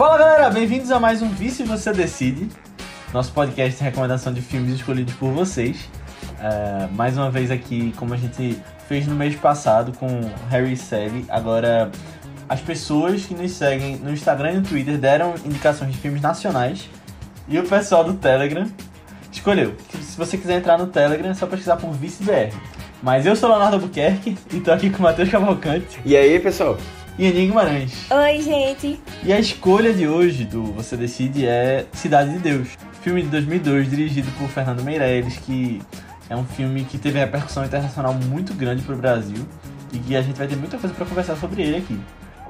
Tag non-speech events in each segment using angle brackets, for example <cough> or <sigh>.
Fala galera, bem-vindos a mais um Vice Você Decide, nosso podcast de recomendação de filmes escolhidos por vocês. É, mais uma vez aqui, como a gente fez no mês passado com Harry e Sally, agora as pessoas que nos seguem no Instagram e no Twitter deram indicações de filmes nacionais e o pessoal do Telegram escolheu. Se você quiser entrar no Telegram, é só pesquisar por ViceBR. Mas eu sou Leonardo Albuquerque e tô aqui com o Matheus Cavalcante E aí, pessoal? E Aninha Guimarães. Oi, gente. E a escolha de hoje do Você Decide é Cidade de Deus, filme de 2002 dirigido por Fernando Meirelles, que é um filme que teve repercussão internacional muito grande pro Brasil e que a gente vai ter muita coisa para conversar sobre ele aqui.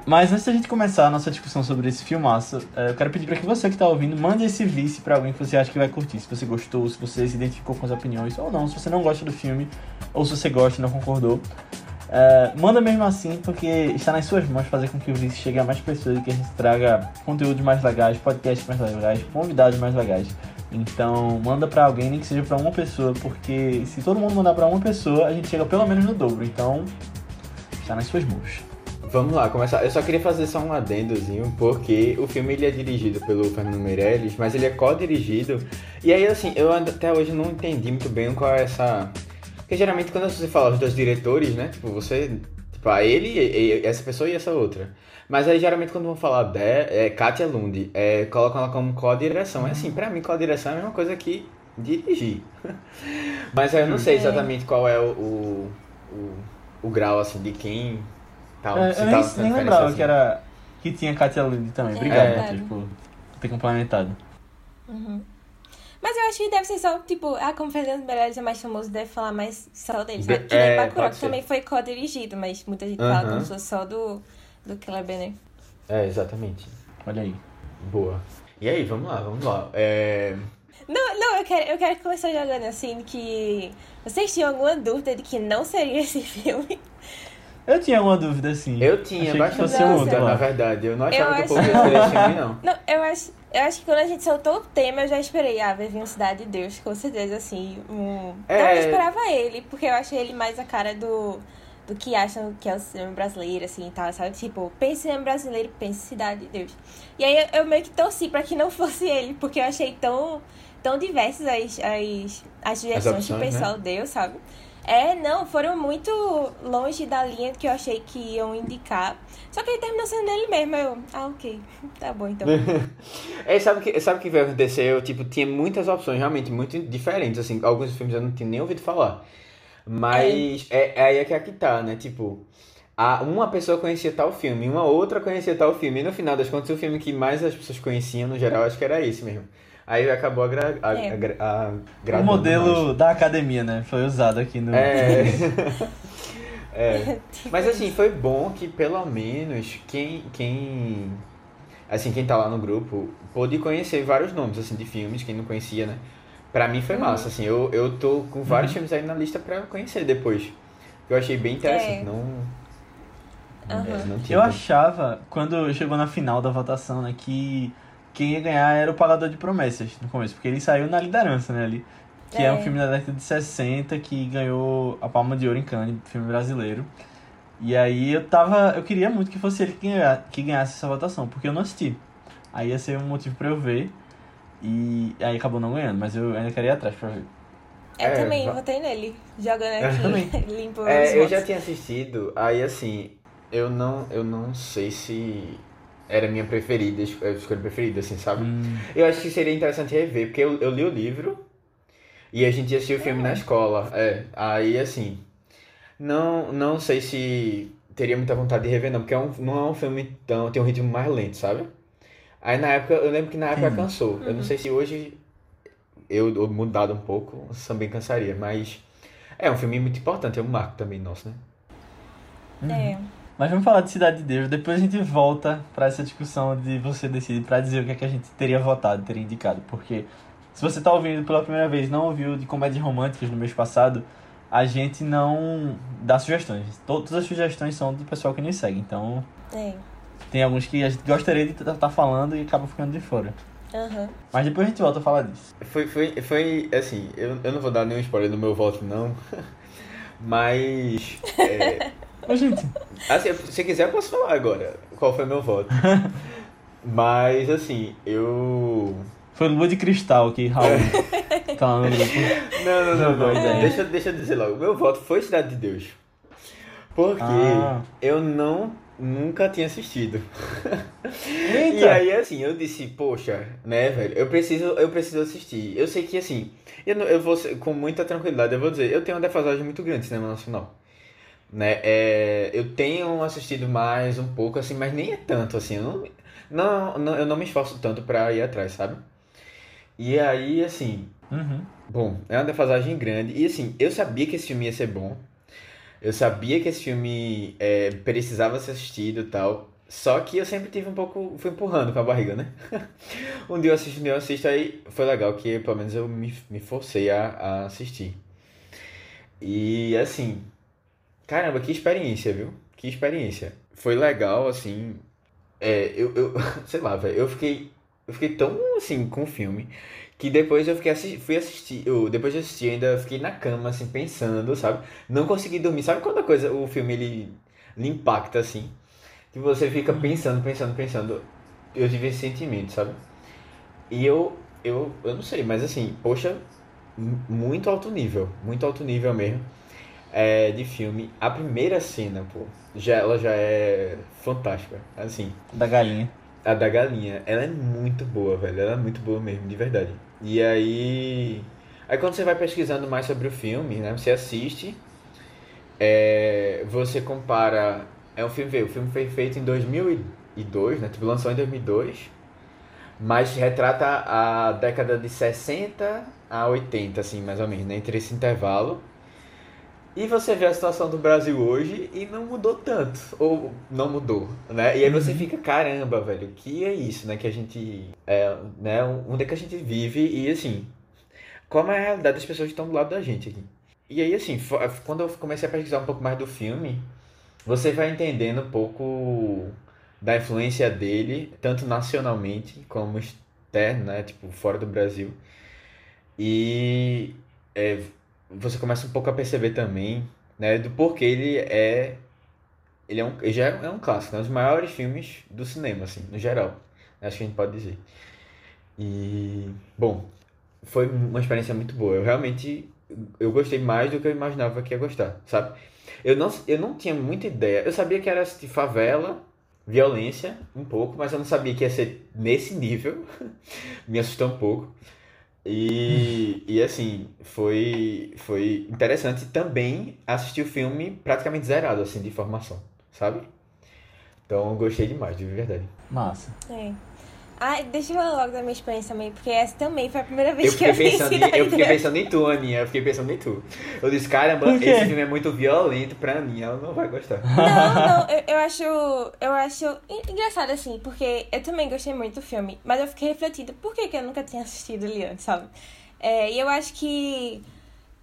Mas antes da gente começar a nossa discussão sobre esse filmaço, eh, eu quero pedir para que você que está ouvindo mande esse vice para alguém que você acha que vai curtir. Se você gostou, se você se identificou com as opiniões ou não, se você não gosta do filme ou se você gosta e não concordou. Eh, manda mesmo assim, porque está nas suas mãos fazer com que o vice chegue a mais pessoas e que a gente traga conteúdos mais legais, podcasts mais legais, convidados mais legais. Então, manda para alguém, nem que seja para uma pessoa, porque se todo mundo mandar para uma pessoa, a gente chega pelo menos no dobro. Então, está nas suas mãos. Vamos lá, começar. Eu só queria fazer só um adendozinho, porque o filme ele é dirigido pelo Fernando Meirelles, mas ele é co-dirigido. E aí, assim, eu até hoje não entendi muito bem qual é essa. Porque geralmente quando você fala os dois diretores, né? Tipo, você. Tipo, a ele, e- e- essa pessoa e essa outra. Mas aí geralmente quando vão falar de é, Katia Lund, é, colocam ela como co-direção. É assim, pra mim, co-direção é a mesma coisa que dirigir. <laughs> Mas aí eu não sei É. exatamente qual é o, o, o, o grau, assim, de quem. Tá, É, se eu tá nem, fazendo nem lembrava assim. que era. que tinha Katia Lund também. É Obrigado, verdade. Matheus, por ter complementado. Mas eu acho que deve ser só, tipo, ah, como Fernando Meirelles é mais famoso, deve falar mais só dele, De- sabe? Que é, nem Bacurau, pode que também foi co-dirigido, mas muita gente fala Aham. como se fosse só do, do Kleber, né? É, exatamente. Olha aí. Boa. E aí, vamos lá, vamos lá. É... Não, não, eu quero, eu quero começar jogando assim, que vocês tinham alguma dúvida de que não seria esse <laughs> filme? Eu tinha uma dúvida, assim. Eu tinha Achei que bastante dúvida, na verdade. Eu não achava que acho- o povo ia ser esse filme, não. <laughs> Não, eu acho, eu acho que quando a gente soltou o tema, eu já esperei, ah, vai vir um Cidade de Deus, com certeza, assim. Um... É. Então eu esperava ele, porque eu achei ele mais a cara do, do que acham que é o cinema brasileiro, assim, e tal, sabe? Tipo, pense cinema brasileiro, pense Cidade de Deus. E aí eu, eu meio que torci pra que não <laughs> fosse ele, porque eu achei tão, tão diversas as, as, as sugestões que o opções, né? pessoal deu, sabe? É, não, foram muito longe da linha que eu achei que iam indicar. Só que ele terminou sendo ele mesmo. Eu, ah, ok, <laughs> tá bom então. <laughs> É, sabe o que, sabe que vai acontecer? Eu, tipo, tinha muitas opções, realmente, muito diferentes, assim. Alguns filmes eu não tinha nem ouvido falar. Mas é, é aí é que aqui tá, né? Tipo, a, uma pessoa conhecia tal filme, uma outra conhecia tal filme. E no final das contas, o filme que mais as pessoas conheciam, no geral, acho que era esse mesmo. Aí acabou a, gra, a, É. a, gra- a, O modelo mais. da academia, né? Foi usado aqui no. É. <laughs> é. <laughs> Mas assim, foi bom que pelo menos quem, quem. Assim, quem tá lá no grupo pôde conhecer vários nomes assim, de filmes, quem não conhecia, né? Pra mim foi massa, assim, eu, eu tô com vários filmes aí na lista pra conhecer depois. Eu achei bem interessante, É. não. Aham. é, não tinha Eu achava, quando chegou na final da votação, né, que quem ia ganhar era o Pagador de Promessas no começo, porque ele saiu na liderança, né, ali. Que é, É. um filme da década de 60 que ganhou a Palma de Ouro em Cannes, filme brasileiro. E aí eu tava. Eu queria muito que fosse ele que ganha- que ganhasse essa votação, porque eu não assisti. Aí ia ser um motivo pra eu ver. E aí acabou não ganhando, mas eu ainda queria ir atrás pra ver. Eu É, também va- votei nele, jogando aqui, <laughs> limpo os É, eu votos. já tinha assistido, aí assim, eu não, eu não sei se era a minha preferida, a escolha preferida, assim, sabe? Hum, Eu acho que seria interessante rever, porque eu, eu li o livro e a gente assistiu o filme na escola. É, aí assim, não, não sei se teria muita vontade de rever, não, porque é um, não é um filme tão. tem um ritmo mais lento, sabe? Aí na época, eu lembro que na época Entendi. cansou. Eu não sei se hoje eu, eu mudado um pouco, também cansaria, mas é um filme muito importante, é um marco também nosso, né? É. Mas vamos falar de Cidade de Deus, depois a gente volta pra essa discussão de você decidir pra dizer o que é que a gente teria votado, teria indicado. Porque se você tá ouvindo pela primeira vez, não ouviu de comédias românticas no mês passado, a gente não dá sugestões. Todas as sugestões são do pessoal que nos segue. Então É. tem alguns que a gente gostaria de estar falando e acaba ficando de fora. Aham. Mas depois a gente volta a falar disso. Foi, foi, foi assim, eu, eu não vou dar nenhum spoiler do meu voto, não. <laughs> Mas. é, Ô, gente, assim, se quiser, eu posso falar agora qual foi meu voto. <laughs> Mas, assim, eu. Foi Lua de Cristal que Raul <laughs> no grupo. Não, não, não, não. ideia. Deixa, deixa eu dizer logo. Meu voto foi Cidade de Deus. Porque Ah. eu não. Nunca tinha assistido. Eita! E aí, assim, eu disse, poxa, né, velho, eu preciso, eu preciso assistir. Eu sei que, assim, eu, não- eu vou, com muita tranquilidade, eu vou dizer, eu tenho uma defasagem muito grande de cinema nacional. Né, é, eu tenho assistido mais um pouco, assim, mas nem é tanto, assim, eu não, não, não- eu não me esforço tanto pra ir atrás, sabe? E aí, assim, Uhum. Bom, é uma defasagem grande. E assim, eu sabia que esse filme ia ser bom. Eu sabia que esse filme é, precisava ser assistido e tal. Só que eu sempre tive um pouco. Fui empurrando com a barriga, né? <laughs> um dia eu assisto, um dia eu assisto. Aí foi legal que pelo menos eu me, me forcei a, a assistir. E assim. Caramba, que experiência, viu? Que experiência. Foi legal, assim. É, eu, eu <laughs> sei lá, velho. Eu fiquei. Eu fiquei tão assim com o filme que depois eu fiquei fui assistir, eu, depois de assistir ainda fiquei na cama assim pensando, sabe? Não consegui dormir. Sabe quando a coisa, o filme ele, lhe impacta assim? Que você fica pensando, pensando, pensando. Eu tive esse sentimento, sabe? E eu eu eu não sei, mas assim, poxa, mu- muito alto nível, muito alto nível mesmo. É, de filme. A primeira cena, pô, já ela já é fantástica, assim. Da galinha. A da galinha, ela é muito boa, velho. Ela é muito boa mesmo, de verdade. E aí. Aí quando você vai pesquisando mais sobre o filme, né? Você assiste. é, você compara. É um filme, o filme foi feito em 2002, né? Tipo, lançou em 2002. Mas retrata a década de 60 a 80, assim, mais ou menos, né? Entre esse intervalo. E você vê a situação do Brasil hoje e não mudou tanto. Ou não mudou, né? E aí você fica, caramba, velho, que é isso, né? Que a gente. É, né? Onde é que a gente vive e assim. Qual é a realidade das pessoas que estão do lado da gente aqui? E aí, assim, fo- quando eu comecei a pesquisar um pouco mais do filme, você vai entendendo um pouco da influência dele, tanto nacionalmente como externo, né? Tipo, fora do Brasil. E é, você começa um pouco a perceber também, né, do porquê ele é ele é um, ele já é um clássico, né, um dos maiores filmes do cinema, assim, no geral, acho que a gente pode dizer. E, bom, foi uma experiência muito boa. Eu realmente eu gostei mais do que eu imaginava que ia gostar, sabe? Eu não, eu não tinha muita ideia. Eu sabia que era de favela, violência, um pouco, mas eu não sabia que ia ser nesse nível. <laughs> Me assustou um pouco. E, e assim, foi, foi interessante também assistir o filme praticamente zerado, assim, de informação, sabe? Então, eu gostei demais, de verdade. Massa. É. Ai, deixa eu falar logo da minha experiência também, porque essa também foi a primeira vez Eu que eu vi pensando <laughs> em, Cidade eu fiquei pensando em tu, Aninha. Eu fiquei pensando em tu. Eu disse, caramba, esse filme é muito violento pra Aninha, ela não vai gostar. <laughs> Não, não, eu, eu acho. Eu acho en- engraçado assim, porque eu também gostei muito do filme, mas eu fiquei refletindo por que, que eu nunca tinha assistido ele antes, sabe? É, e eu acho que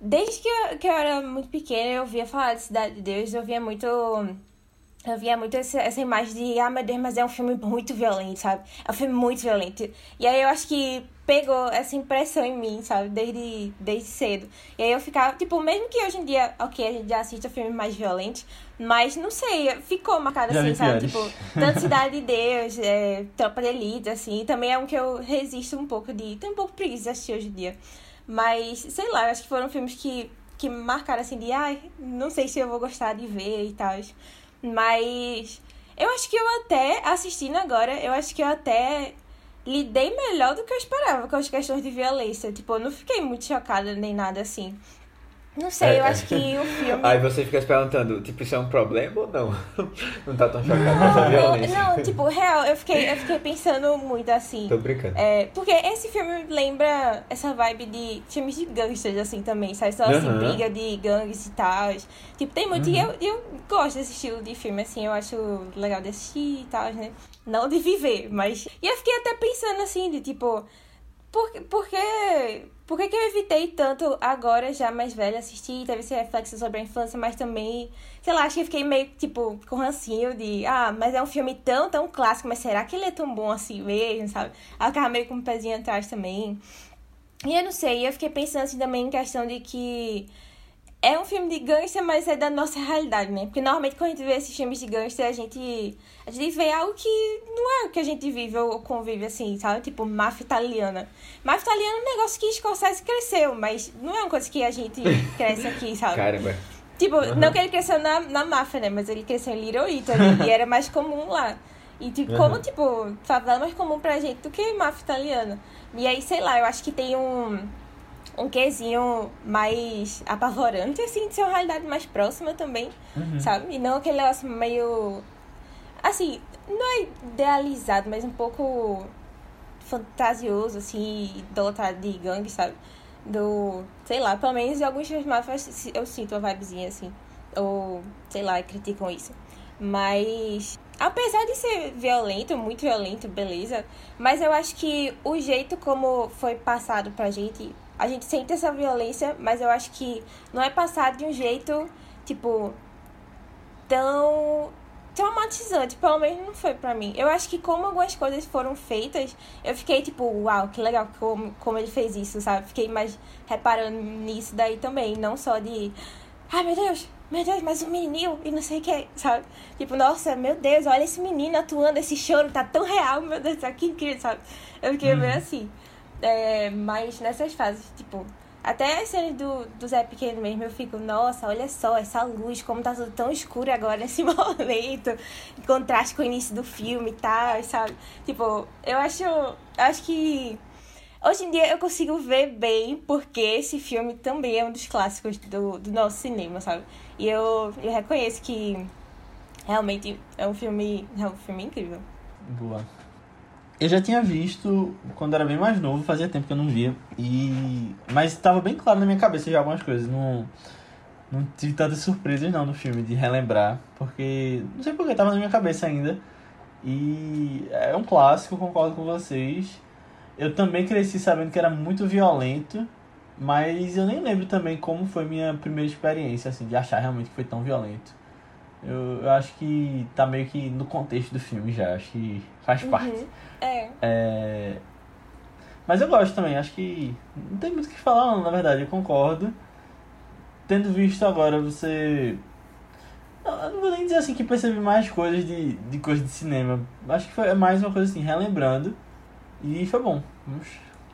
desde que eu, que eu era muito pequena, eu via falar de Cidade de Deus, eu via muito. Eu via muito essa, essa imagem de, ah, meu Deus, mas é um filme muito violento, sabe? É um filme muito violento. E aí eu acho que pegou essa impressão em mim, sabe? Desde, desde cedo. E aí eu ficava, tipo, mesmo que hoje em dia, ok, a gente já assista filmes mais violentos, mas não sei, ficou marcado Já assim, sabe? piores. Tipo, <laughs> tanto Cidade de Deus, é, Tropa de Elite, assim, também é um que eu resisto um pouco de. Tenho um pouco preguiça de assistir hoje em dia. Mas, sei lá, eu acho que foram filmes que, que marcaram assim de, ai, não sei se eu vou gostar de ver e tal. Mas eu acho que eu até, assistindo agora, eu acho que eu até lidei melhor do que eu esperava com as questões de violência. Tipo, eu não fiquei muito chocada nem nada assim. Não sei, É, eu acho que o filme. <laughs> Aí você fica se perguntando, tipo, isso é um problema ou não? <laughs> Não tá tão chocado com essa Não, violência. não, tipo, real, eu fiquei, eu fiquei <laughs> pensando muito assim. Tô brincando. É, porque esse filme lembra essa vibe de filmes de gangsters, assim, também, sabe? Só assim, Aham. briga de gangues e tal. Tipo, tem muito. E eu, eu gosto desse estilo de filme, assim, eu acho legal de assistir e tal, né? Não de viver, mas. E eu fiquei até pensando assim, de tipo. Por, por que. Por que, que eu evitei tanto agora, já mais velha, assistir? Teve esse reflexo sobre a infância, mas também. Sei lá, acho que fiquei meio, tipo, com rancinho de. Ah, mas é um filme tão, tão clássico, mas será que ele é tão bom assim mesmo, sabe? Aí eu ficava meio com um pezinho atrás também. E eu não sei, eu fiquei pensando assim também em questão de que é um filme de gangster, mas é da nossa realidade, né? Porque normalmente quando a gente vê esses filmes de gangster, a gente, a gente vê algo que não é o que a gente vive ou convive, assim, sabe? Tipo, máfia italiana. Máfia italiana é um negócio que Scorsese cresceu, mas não é uma coisa que a gente cresce aqui, sabe? Caramba. Tipo, uhum. não que ele cresceu na, na máfia, né? Mas ele cresceu em Little Italy e era mais comum lá. E tipo, uhum. como, tipo, favela é mais comum pra gente do que máfia italiana. E aí, sei lá, eu acho que tem um um quesinho mais apavorante, assim, de ser uma realidade mais próxima também, uhum. sabe? E não aquele negócio meio. Assim, não é idealizado, mas um pouco fantasioso, assim, idolatrado de gangue, sabe? Do. Sei lá, pelo menos em alguns filmes máfias eu sinto uma vibezinha assim. Ou, sei lá, criticam isso. Mas. Apesar de ser violento, muito violento, beleza. Mas eu acho que o jeito como foi passado pra gente a gente sente essa violência, mas eu acho que não é passado de um jeito, tipo, tão traumatizante, pelo menos não foi pra mim. Eu acho que como algumas coisas foram feitas, eu fiquei tipo, uau, que legal como, como ele fez isso, sabe? Fiquei mais reparando nisso daí também, não só de, ai meu Deus, meu Deus, mas um menino e não sei o que, sabe? Tipo, nossa, meu Deus, olha esse menino atuando, esse choro tá tão real, meu Deus, tá que incrível, sabe? Eu fiquei uhum. meio assim. É, mas nessas fases, tipo, até as cenas do, do Zé Pequeno mesmo, eu fico, nossa, olha só, essa luz, como tá tudo tão escuro agora nesse <laughs> momento, em contraste com o início do filme e tal, sabe? Tipo, eu acho, acho que hoje em dia eu consigo ver bem porque esse filme também é um dos clássicos do, do nosso cinema, sabe? E eu, eu reconheço que realmente é um filme, é um filme incrível. Boa. Eu já tinha visto quando era bem mais novo, fazia tempo que eu não via. E mas estava bem claro na minha cabeça já algumas coisas, não não tive tantas surpresas não no filme de relembrar, porque não sei porque estava na minha cabeça ainda. E é um clássico, concordo com vocês. Eu também cresci sabendo que era muito violento, mas eu nem lembro também como foi minha primeira experiência assim de achar realmente que foi tão violento. Eu, eu acho que tá meio que no contexto do filme já, acho que faz uhum. parte. É. é. Mas eu gosto também, acho que não tem muito o que falar não, na verdade, eu concordo. Tendo visto agora, você. Eu não vou nem dizer assim que percebi mais coisas de, de coisas de cinema. Acho que foi mais uma coisa assim, relembrando. E foi bom. Vamos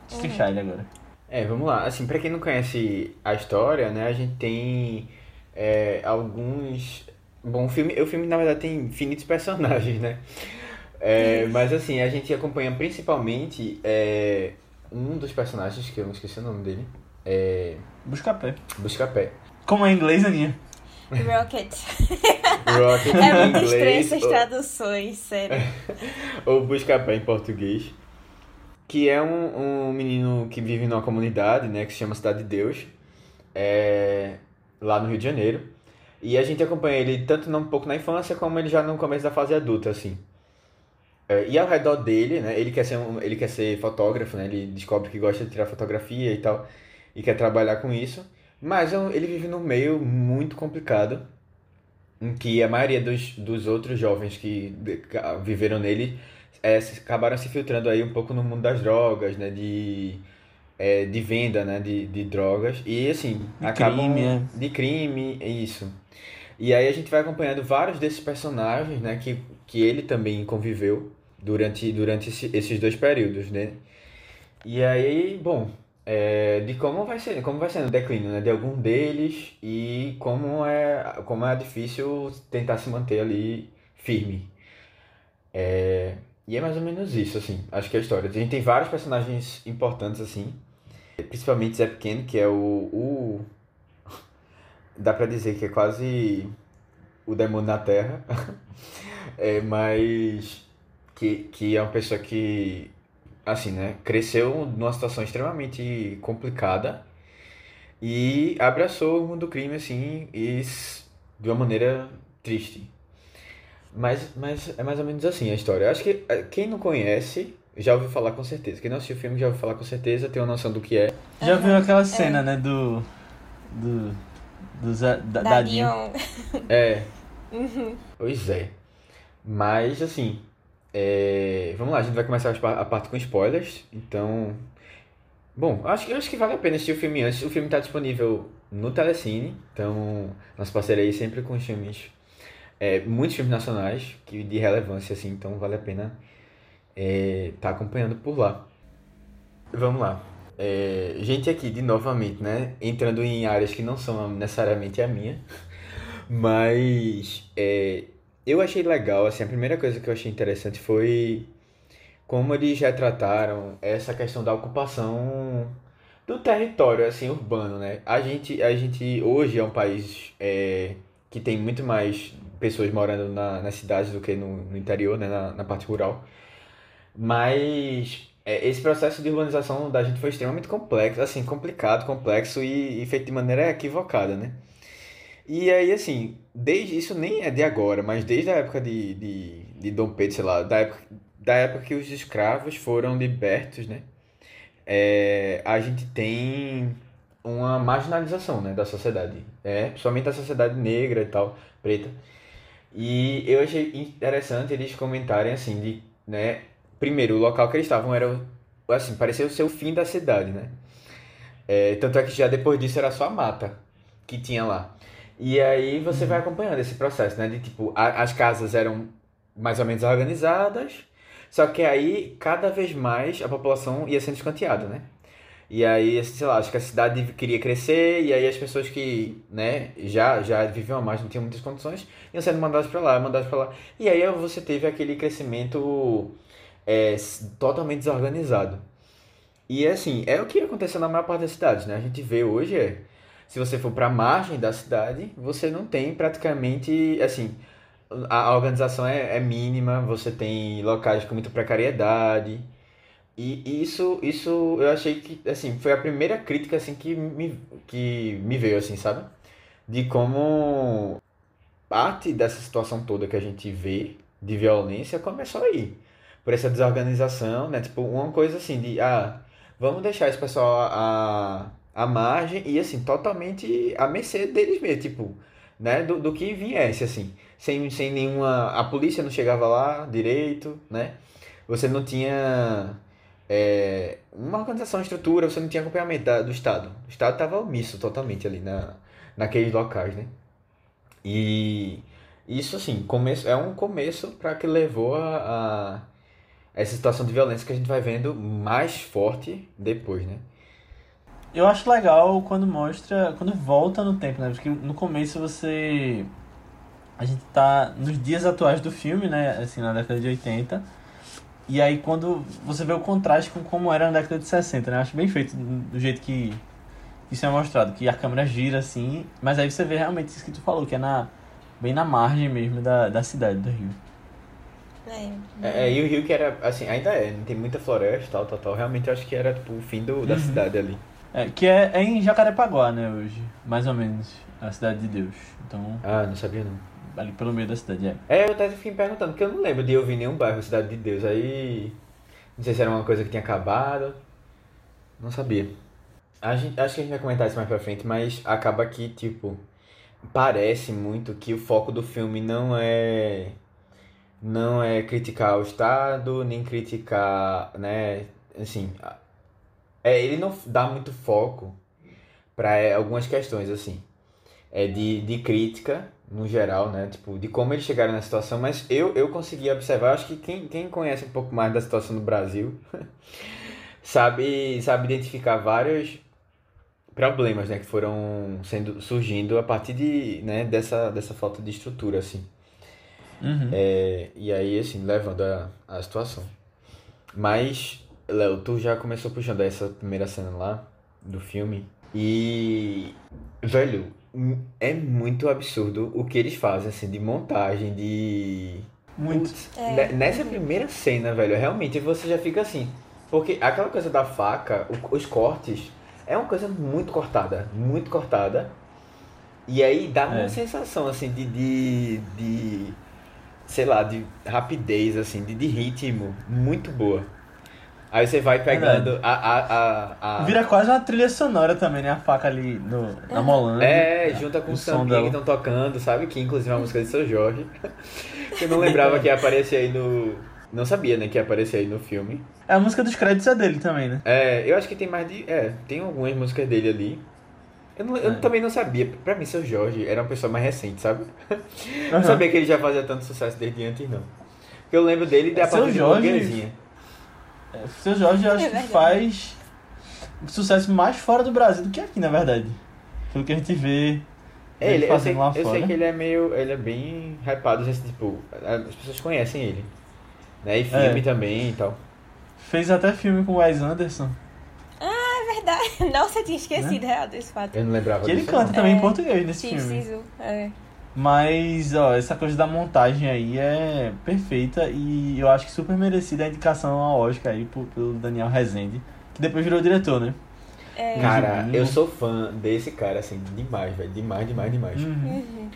destrinchar uhum. ele agora. É, vamos lá. Assim, pra quem não conhece a história, né, a gente tem é, alguns Bom, o filme, o filme na verdade tem infinitos <laughs> personagens, né? É, mas assim, a gente acompanha principalmente é, um dos personagens, que eu não esqueci o nome dele. É... Buscapé. Buscapé. Como é em inglês, Aninha? Rocket. Rocket é muito estranho essas ou... traduções, sério. <laughs> Ou Buscapé em português. Que é um, um menino que vive numa comunidade, né? Que se chama Cidade de Deus. É, lá no Rio de Janeiro. E a gente acompanha ele tanto um pouco na infância como ele já no começo da fase adulta, assim. É, e ao redor dele, né, ele quer ser um, ele quer ser fotógrafo, né, ele descobre que gosta de tirar fotografia e tal, e quer trabalhar com isso, mas é ele vive num meio muito complicado, em que a maioria dos, dos outros jovens que viveram nele é, acabaram se filtrando aí um pouco no mundo das drogas, né, de é, de venda né, de, de drogas. E assim, de acabam. Crime, é. De crime, é isso. E aí a gente vai acompanhando vários desses personagens, né, que, que ele também conviveu durante, durante esse, esses dois períodos, né? E aí, bom, é, de como vai ser, como vai sendo o declínio, né, de algum deles e como é, como é difícil tentar se manter ali firme. É, e é mais ou menos isso, assim, acho que é a história. A gente tem vários personagens importantes, assim, principalmente Zé Pequeno, que é o, o dá pra dizer que é quase o demônio na Terra, <laughs> é, mas que, que é uma pessoa que, assim, né, cresceu numa situação extremamente complicada e abraçou o mundo do crime, assim, e de uma maneira triste. Mas, mas é mais ou menos assim a história. Eu acho que é, quem não conhece já ouviu falar com certeza. Quem não assistiu o filme já ouviu falar com certeza, tem uma noção do que é. Já viu aquela cena, é. né, do... do do Zé, da, Dadinho. É. <laughs> Uhum. Pois é. Mas, assim. É... Vamos lá, a gente vai começar a parte com spoilers. Então. Bom, acho, acho que vale a pena assistir o filme antes. O filme está disponível no Telecine. Então, nossa parceria aí sempre com os filmes, é, muitos filmes nacionais que de relevância, assim, então vale a pena estar é, tá acompanhando por lá. Vamos lá. É, gente aqui, de novamente, né? Entrando em áreas que não são necessariamente a minha. <laughs> Mas é, eu achei legal, assim, a primeira coisa que eu achei interessante foi como eles retrataram essa questão da ocupação do território, assim, urbano, né? A gente, a gente hoje é um país é, que tem muito mais pessoas morando na, nas cidades do que no, no interior, né? Na, na parte rural. Mas é, esse processo de urbanização da gente foi extremamente complexo, assim, complicado, complexo e, e feito de maneira equivocada, né? E aí, assim, desde isso nem é de agora, mas desde a época de, de, de Dom Pedro, sei lá, da época, da época que os escravos foram libertos, né? É, a gente tem uma marginalização, né, da sociedade, é, principalmente da sociedade negra e tal, preta. E eu achei interessante eles comentarem assim de, né, primeiro, o local que eles estavam era, assim, parecia ser o fim da cidade, né? É, tanto é que já depois disso era só a mata que tinha lá. E aí você vai acompanhando esse processo, né? De tipo, a, as casas eram mais ou menos organizadas, só que aí cada vez mais a população ia sendo escanteada, né? E aí, sei lá, acho que a cidade queria crescer, e aí as pessoas que, né, já, já viviam a mais, não tinham muitas condições, iam sendo mandadas para lá, mandadas para lá. E aí você teve aquele crescimento é, totalmente desorganizado. E assim, é o que aconteceu na maior parte das cidades, né? A gente vê hoje, é, se você for para a margem da cidade, você não tem praticamente, assim, a organização é, é mínima, você tem locais com muita precariedade. E isso, isso eu achei que, assim, foi a primeira crítica, assim, que me, que me veio, assim, sabe? De como parte dessa situação toda que a gente vê de violência começou aí por essa desorganização, né? Tipo, uma coisa assim de, ah, vamos deixar esse pessoal à, à margem e, assim, totalmente à mercê deles mesmo, tipo, né? Do, do que viesse, assim. Sem, sem nenhuma... A polícia não chegava lá direito, né? Você não tinha... É, uma organização, uma estrutura, você não tinha acompanhamento da, do Estado. O Estado estava omisso totalmente ali na, naqueles locais, né? E isso, assim, começo, é um começo para que levou a, a essa situação de violência que a gente vai vendo mais forte depois, né? Eu acho legal quando mostra, quando volta no tempo, né? Porque no começo você. A gente tá nos dias atuais do filme, né? Assim, na década de 80. E aí quando você vê o contraste com como era na década de 60, né? Eu acho bem feito do jeito que isso é mostrado, que a câmera gira assim, mas aí você vê realmente isso que tu falou, que é na, bem na margem mesmo da, da cidade do Rio. É, É, e o Rio que era, assim, ainda é, tem muita floresta, tal, tal, tal. Realmente eu acho que era, tipo, o fim do, da Uhum. cidade ali. É, que é, é em Jacarepaguá, né, hoje. Mais ou menos. A cidade de Deus. Então, Ah, não sabia não. Ali pelo meio da cidade, é. É, eu até fiquei me perguntando, porque eu não lembro de ouvir nenhum bairro Cidade de Deus. Aí. Não sei se era uma coisa que tinha acabado. Não sabia. A gente, acho que a gente vai comentar isso mais pra frente, mas acaba que, tipo. Parece muito que o foco do filme não é. Não é criticar o Estado, nem criticar, né? Assim. É, ele não dá muito foco para algumas questões, assim. É de, de crítica no geral, né? Tipo, de como eles chegaram na situação, mas eu, eu consegui observar, acho que quem, quem conhece um pouco mais da situação no Brasil <laughs> sabe, sabe identificar vários problemas, né, que foram sendo surgindo a partir de, né, dessa, dessa falta de estrutura, assim. Uhum. É, e aí, assim, levando a, a situação. Mas, Léo, tu já começou puxando essa primeira cena lá do filme. E, velho, é muito absurdo o que eles fazem, assim, de montagem, de. Muito. Putz, É. ne- Nessa primeira cena, velho, realmente você já fica assim. Porque aquela coisa da faca, os cortes, é uma coisa muito cortada, muito cortada. E aí dá uma É. sensação, assim, de, de, de. Sei lá, de rapidez, assim, de, de ritmo muito boa. Aí você vai pegando a, a, a, a- Vira quase uma trilha sonora também, né? A faca ali no, na molando. É, junta com o sambinha que estão tocando, sabe? Que inclusive é uma música de Seu Jorge. <laughs> que eu não lembrava que ia aparecer aí no. Não sabia, né, que ia aparecer aí no filme. É, a música dos créditos é dele também, né? É, eu acho que tem mais de. É, tem algumas músicas dele ali. Eu, não- eu É. também não sabia. Pra mim, seu Jorge era uma pessoa mais recente, sabe? Eu <laughs> não sabia que ele já fazia tanto sucesso desde antes, não. Porque eu lembro dele da É, parte de Jorge- É, Seu Jorge eu acho É que faz sucesso mais fora do Brasil do que aqui, na verdade. Pelo que a gente vê É, ele ele, eu, sei, fazendo lá eu sei fora. que ele é meio. Ele é bem hypado, assim, tipo, as pessoas conhecem ele. Né? E filme É. também e tal. Fez até filme com o Wes Anderson. É verdade. <laughs> Nossa, eu tinha esquecido real desse fato. Eu não lembrava Que ele disso, canta não. também É, em português nesse filme. Zissou. É. Mas, ó, essa coisa da montagem aí é perfeita e eu acho que super merecida a indicação ao Oscar aí por- pelo Daniel Rezende, que depois virou diretor, né? É. Cara, eu sou fã desse cara, assim, demais, velho. Demais, demais, demais. Uhum. Uhum.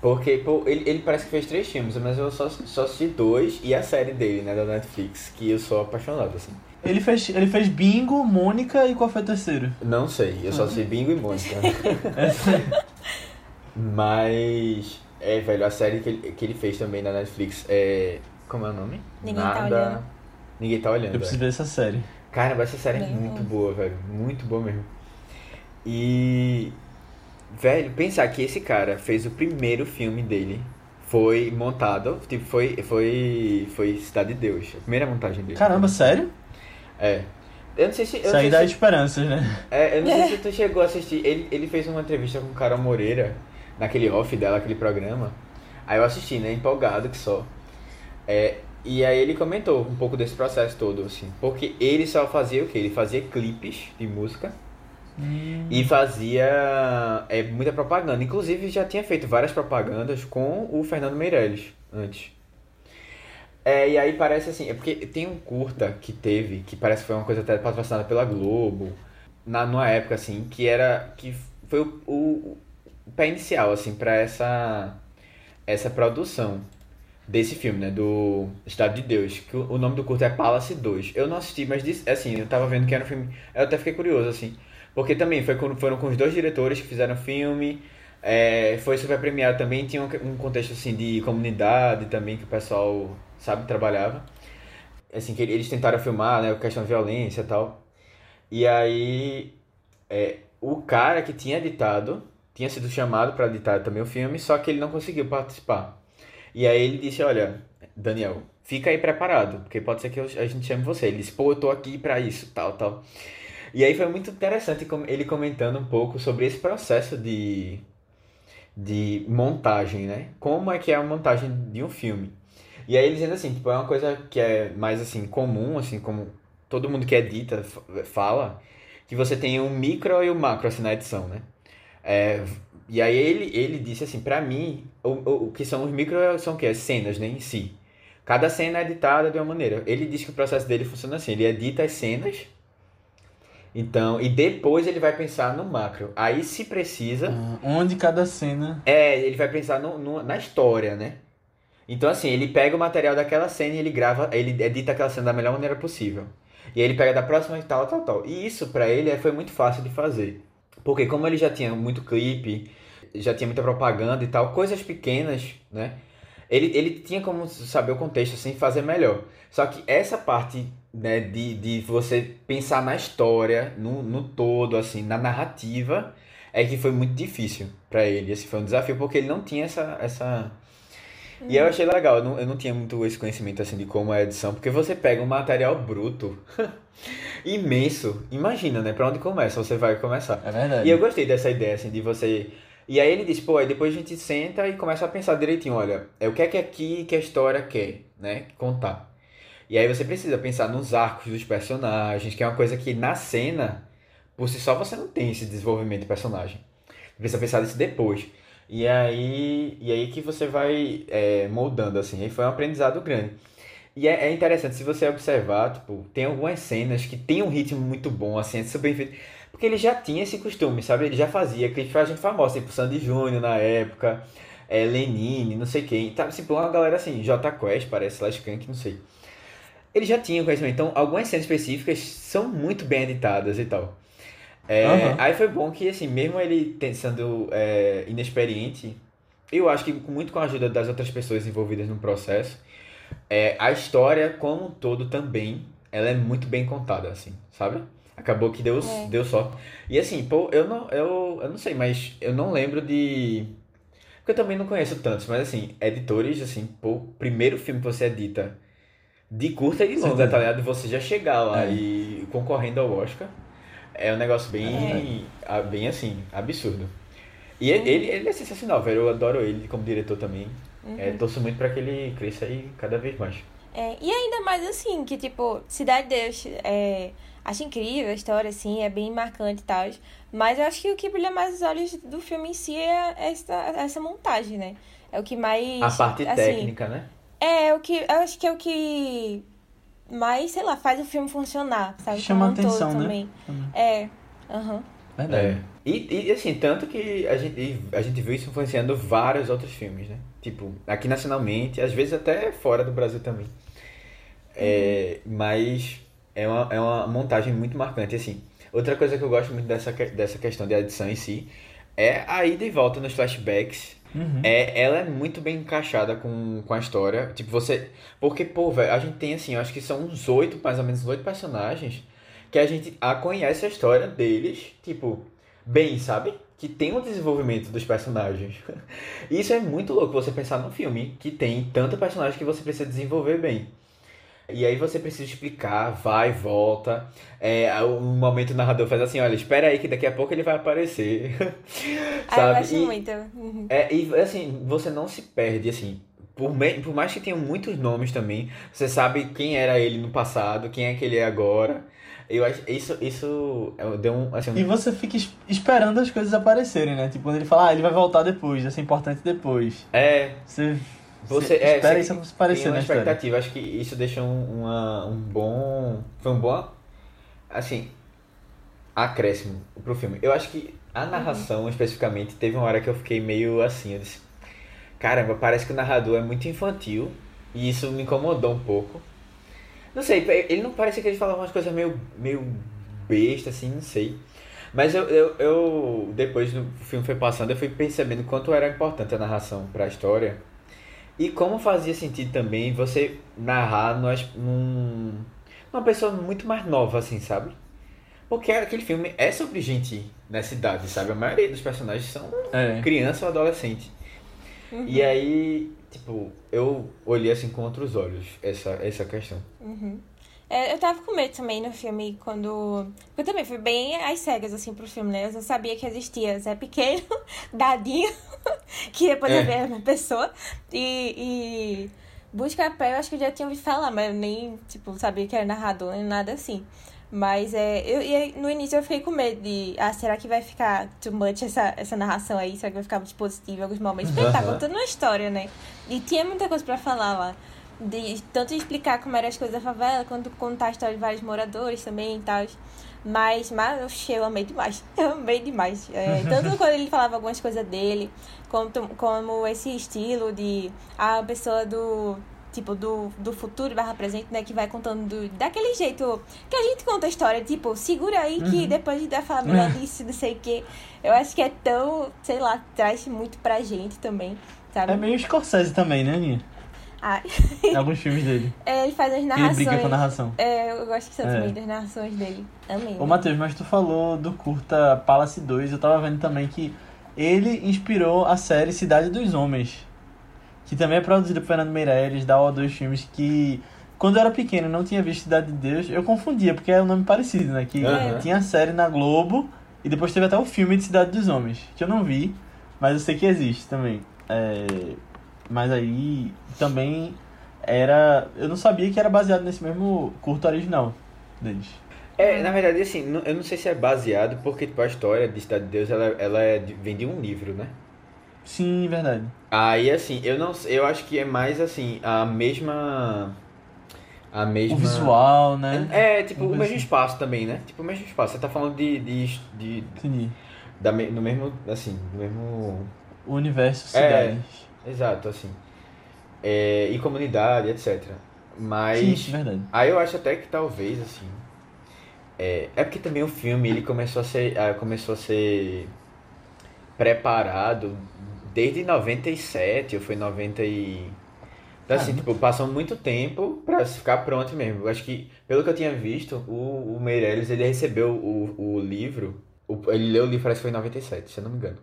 Porque, pô, ele, ele parece que fez três filmes, mas eu só, só assisti dois e a série dele, né, da Netflix, que eu sou apaixonado, assim. Ele fez, ele fez Bingo, Mônica e qual foi o terceiro? Não sei, eu só assisti Bingo e Mônica. <laughs> <laughs> mas, é, velho, a série que ele, que ele fez também na Netflix é. Como é o nome? Ninguém tá olhando. Ninguém tá olhando. Eu preciso é. ver essa série. Caramba, essa série é muito bom. boa, velho. Muito boa mesmo. E. Velho, pensar que esse cara fez o primeiro filme dele. Foi montado, tipo, foi, foi, foi Cidade de Deus. A primeira montagem dele. Caramba, sério? É. Eu não sei se. Eu se, esperanças, né? é, eu não sei <laughs> se tu chegou a assistir. Ele, ele fez uma entrevista com o Carol Moreira, naquele off dela, aquele programa. Aí eu assisti, né? Empolgado que só. É, e aí ele comentou um pouco desse processo todo, assim. Porque ele só fazia o quê? Ele fazia clipes de música e fazia é, muita propaganda. Inclusive já tinha feito várias propagandas com o Fernando Meirelles antes. É, e aí parece assim, é porque tem um curta que teve, que parece que foi uma coisa até patrocinada pela Globo, na, numa época assim, que era. que foi o, o, pé inicial, assim, pra essa, essa produção desse filme, né? Do Estado de Deus. Que o, nome do curta é Palace 2. Eu não assisti, mas assim, eu tava vendo que era um filme. Eu até fiquei curioso, assim. Porque também foi com, foram com os dois diretores que fizeram o filme. é, foi super premiado também. Tinha um, contexto assim de comunidade também que o pessoal, sabe, trabalhava. Assim, que eles tentaram filmar, né? Questão da violência e tal. E aí. é, o cara que tinha editado tinha sido chamado para editar também o filme, só que ele não conseguiu participar. E aí ele disse, olha, Daniel, fica aí preparado, porque pode ser que eu- a gente chame você. Ele disse, pô, eu tô aqui pra isso, tal, tal. E aí foi muito interessante ele comentando um pouco sobre esse processo de, de montagem, né? Como é que é a montagem de um filme. E aí ele dizendo assim, tipo, é uma coisa que é mais assim comum, assim, como todo mundo que edita fala, que você tem um micro e um macro assim na edição, né? É, e aí ele, ele disse assim, pra mim, o, o, o que são os micro são o quê? As cenas, né, em si. Cada cena é editada de uma maneira. Ele diz que o processo dele funciona assim, ele edita as cenas, então, e depois ele vai pensar no macro. Aí se precisa, Ah, Onde cada cena. é, ele vai pensar no, no- na história, né? Então, assim, ele pega o material daquela cena e ele grava, ele edita aquela cena da melhor maneira possível. E aí ele pega da próxima e tal, tal, tal. E isso pra ele é- foi muito fácil de fazer. Porque como ele já tinha muito clipe, já tinha muita propaganda e tal, coisas pequenas, né? Ele, ele tinha como saber o contexto, assim, fazer melhor. Só que essa parte, né, de, de você pensar na história, no, no todo, assim, na narrativa, é que foi muito difícil pra ele. Esse foi um desafio, porque ele não tinha essa... essa... E eu achei legal, eu não, eu não tinha muito esse conhecimento, assim, de como é a edição, porque você pega um material bruto, <laughs> imenso, imagina, né, pra onde começa, você vai começar. É verdade. E eu gostei dessa ideia, assim, de você. E aí ele disse, pô, aí depois a gente senta e começa a pensar direitinho, olha, é o que é que aqui que a história quer, né? Contar. E aí você precisa pensar nos arcos dos personagens, que é uma coisa que na cena, por si só, você não tem esse desenvolvimento de personagem. Você precisa pensar nisso depois. E aí, e aí que você vai é, moldando, assim. Aí foi um aprendizado grande. E é, é interessante, se você observar, tipo, tem algumas cenas que tem um ritmo muito bom, assim, é super feito. Porque ele já tinha esse costume, sabe? Ele já fazia gente famosa, tipo Sandy Júnior na época, é, Lenine, não sei quem. Tá, tipo, uma galera assim, J Quest, parece, lá Skank, não sei. Ele já tinha conhecimento, então algumas cenas específicas são muito bem editadas e tal. É, Aham. Aí foi bom que, assim, mesmo ele sendo é, inexperiente, eu acho que muito com a ajuda das outras pessoas envolvidas no processo, é, a história como um todo também, ela é muito bem contada, assim, sabe? Acabou que deu, É. deu sorte. E assim, pô, eu não, eu, eu não sei, mas eu não lembro de. Porque eu também não conheço tantos, mas assim, editores, assim, pô, primeiro filme que você edita de curta e de longa, Certeza. tá ligado? Você já chegar lá É. e concorrendo ao Oscar é um negócio bem, ah, bem assim, absurdo. E ele, ele, ele é sensacional, velho. Eu adoro ele como diretor também. É, torço muito pra que ele cresça aí cada vez mais. É, e ainda mais assim, que tipo, Cidade de Deus, é, acho incrível a história, assim, é bem marcante e tal. Mas eu acho que o que brilha mais os olhos do filme em si é essa, essa montagem, né? É o que mais. A parte assim, técnica, né? É, o que. Eu acho que é o que mais, sei lá, faz o filme funcionar, sabe? Chama Como um todo atenção, né? também. Também. É. Aham. Verdade. É. E, e assim, tanto que a gente, a gente viu isso influenciando vários outros filmes, né? Tipo, aqui nacionalmente, às vezes até fora do Brasil também. É, mas é uma, é uma montagem muito marcante, assim. Outra coisa que eu gosto muito dessa, dessa questão de edição em si é a ida e volta nos flashbacks. Uhum. É, ela é muito bem encaixada com, com a história. Tipo, você. Porque, pô, velho, a gente tem assim, eu acho que são uns oito, mais ou menos oito personagens que a gente a conhece a história deles, tipo, bem, sabe? Que tem um desenvolvimento dos personagens. <laughs> Isso é muito louco você pensar num filme que tem tanto personagem que você precisa desenvolver bem. E aí você precisa explicar, vai, volta. É, um momento o narrador faz assim, olha, espera aí que daqui a pouco ele vai aparecer. <laughs> Ah, eu sabe? acho E- muito. Uhum. é, e assim, você não se perde, assim. Por, me- por mais que tenham muitos nomes também, você sabe quem era ele no passado, quem é que ele é agora. Eu acho isso isso é, deu um assim, um- E você fica es- esperando as coisas aparecerem, né? Tipo, quando ele fala, ah, ele vai voltar depois, vai ser importante depois. é Você, você você é, espera isso tem aparecer uma na história. expectativa. Acho que isso deixou um, uma, um bom foi um bom assim acréscimo pro filme. Eu acho que a narração especificamente teve uma hora que eu fiquei meio assim, eu disse, caramba, parece que o narrador é muito infantil e isso me incomodou um pouco. Não sei, ele não parece que ele falava umas coisas meio meio besta assim, não sei. Mas eu, eu, eu depois do filme foi passando, eu fui percebendo quanto era importante a narração para a história. E como fazia sentido também você narrar numa, num, numa pessoa muito mais nova, assim, sabe? Porque aquele filme é sobre gente nessa idade, sabe? A maioria dos personagens são É. criança ou adolescente. E aí, tipo, eu olhei assim com outros olhos essa, essa questão. Uhum. É, eu tava com medo também no filme quando. Eu também fui bem às cegas, assim, pro filme, né? Eu não sabia que existia Zé Pequeno, <laughs> Dadinho, <laughs> que depois É. é. ver a mesma pessoa. E. e... Busca Pé, eu acho que eu já tinha ouvido falar, mas eu nem, tipo, sabia que era narrador, nem nada assim. Mas é. Eu, e aí, no início eu fiquei com medo de. Ah, será que vai ficar too much essa, essa narração aí? Será que vai ficar muito positiva em alguns momentos? Porque ele tá contando uma história, né? E tinha muita coisa pra falar lá. De, tanto explicar como eram as coisas da favela, quanto contar a história de vários moradores também e tal. Mas, mas eu, eu amei demais. <laughs> Eu amei demais. É, tanto <laughs> quando ele falava algumas coisas dele, como, como esse estilo de a pessoa do. Tipo, do, do futuro barra presente, né? Que vai contando do, daquele jeito que a gente conta a história. Tipo, segura aí que Uhum. depois a gente vai falar melhor disso, não sei o quê. Eu acho que é tão, sei lá, traz muito pra gente também, sabe? É meio Scorsese também, né, Aninha? Ah, Em alguns filmes dele. <laughs> é, ele faz as Que ele narrações. brinca com a narração. É, eu gosto tanto É. também das narrações dele. Amém. Ô, Matheus, mas tu falou do curta Palace 2. Eu tava vendo também que ele inspirou a série Cidade dos Homens. Que também é produzida por Fernando Meirelles, da O2 Filmes, que... Quando eu era pequeno e não tinha visto Cidade de Deus, eu confundia, porque é um nome parecido, né? Que Aham. tinha a série na Globo e depois teve até o filme de Cidade dos Homens, que eu não vi, mas eu sei que existe também. É, Mas aí também era. Eu não sabia que era baseado nesse mesmo curto original deles. É, na verdade, assim, eu não sei se é baseado, porque tipo, a história de Cidade de Deus, ela, ela é vem de um livro, né? Sim, verdade. Aí, assim, eu não eu acho que é mais, assim, a mesma... A mesma... O visual, né? É, tipo, Uma o mesmo assim. espaço também, né? Tipo, o mesmo espaço. Você tá falando de... de, de Entendi. da, no mesmo, assim, no mesmo... O universo É. cidades. Exato, assim. É, e comunidade, etc. Mas... Sim, isso é verdade. Aí eu acho até que talvez, assim. É, é porque também o filme ele começou a ser. ah, começou a ser preparado desde 97, ou foi 90 e. Então, assim, tipo, passou muito tempo pra ficar pronto mesmo. Eu acho que, pelo que eu tinha visto, o, o Meirelles, ele recebeu o, o livro, o, ele leu o livro, parece que foi em 97, se eu não me engano.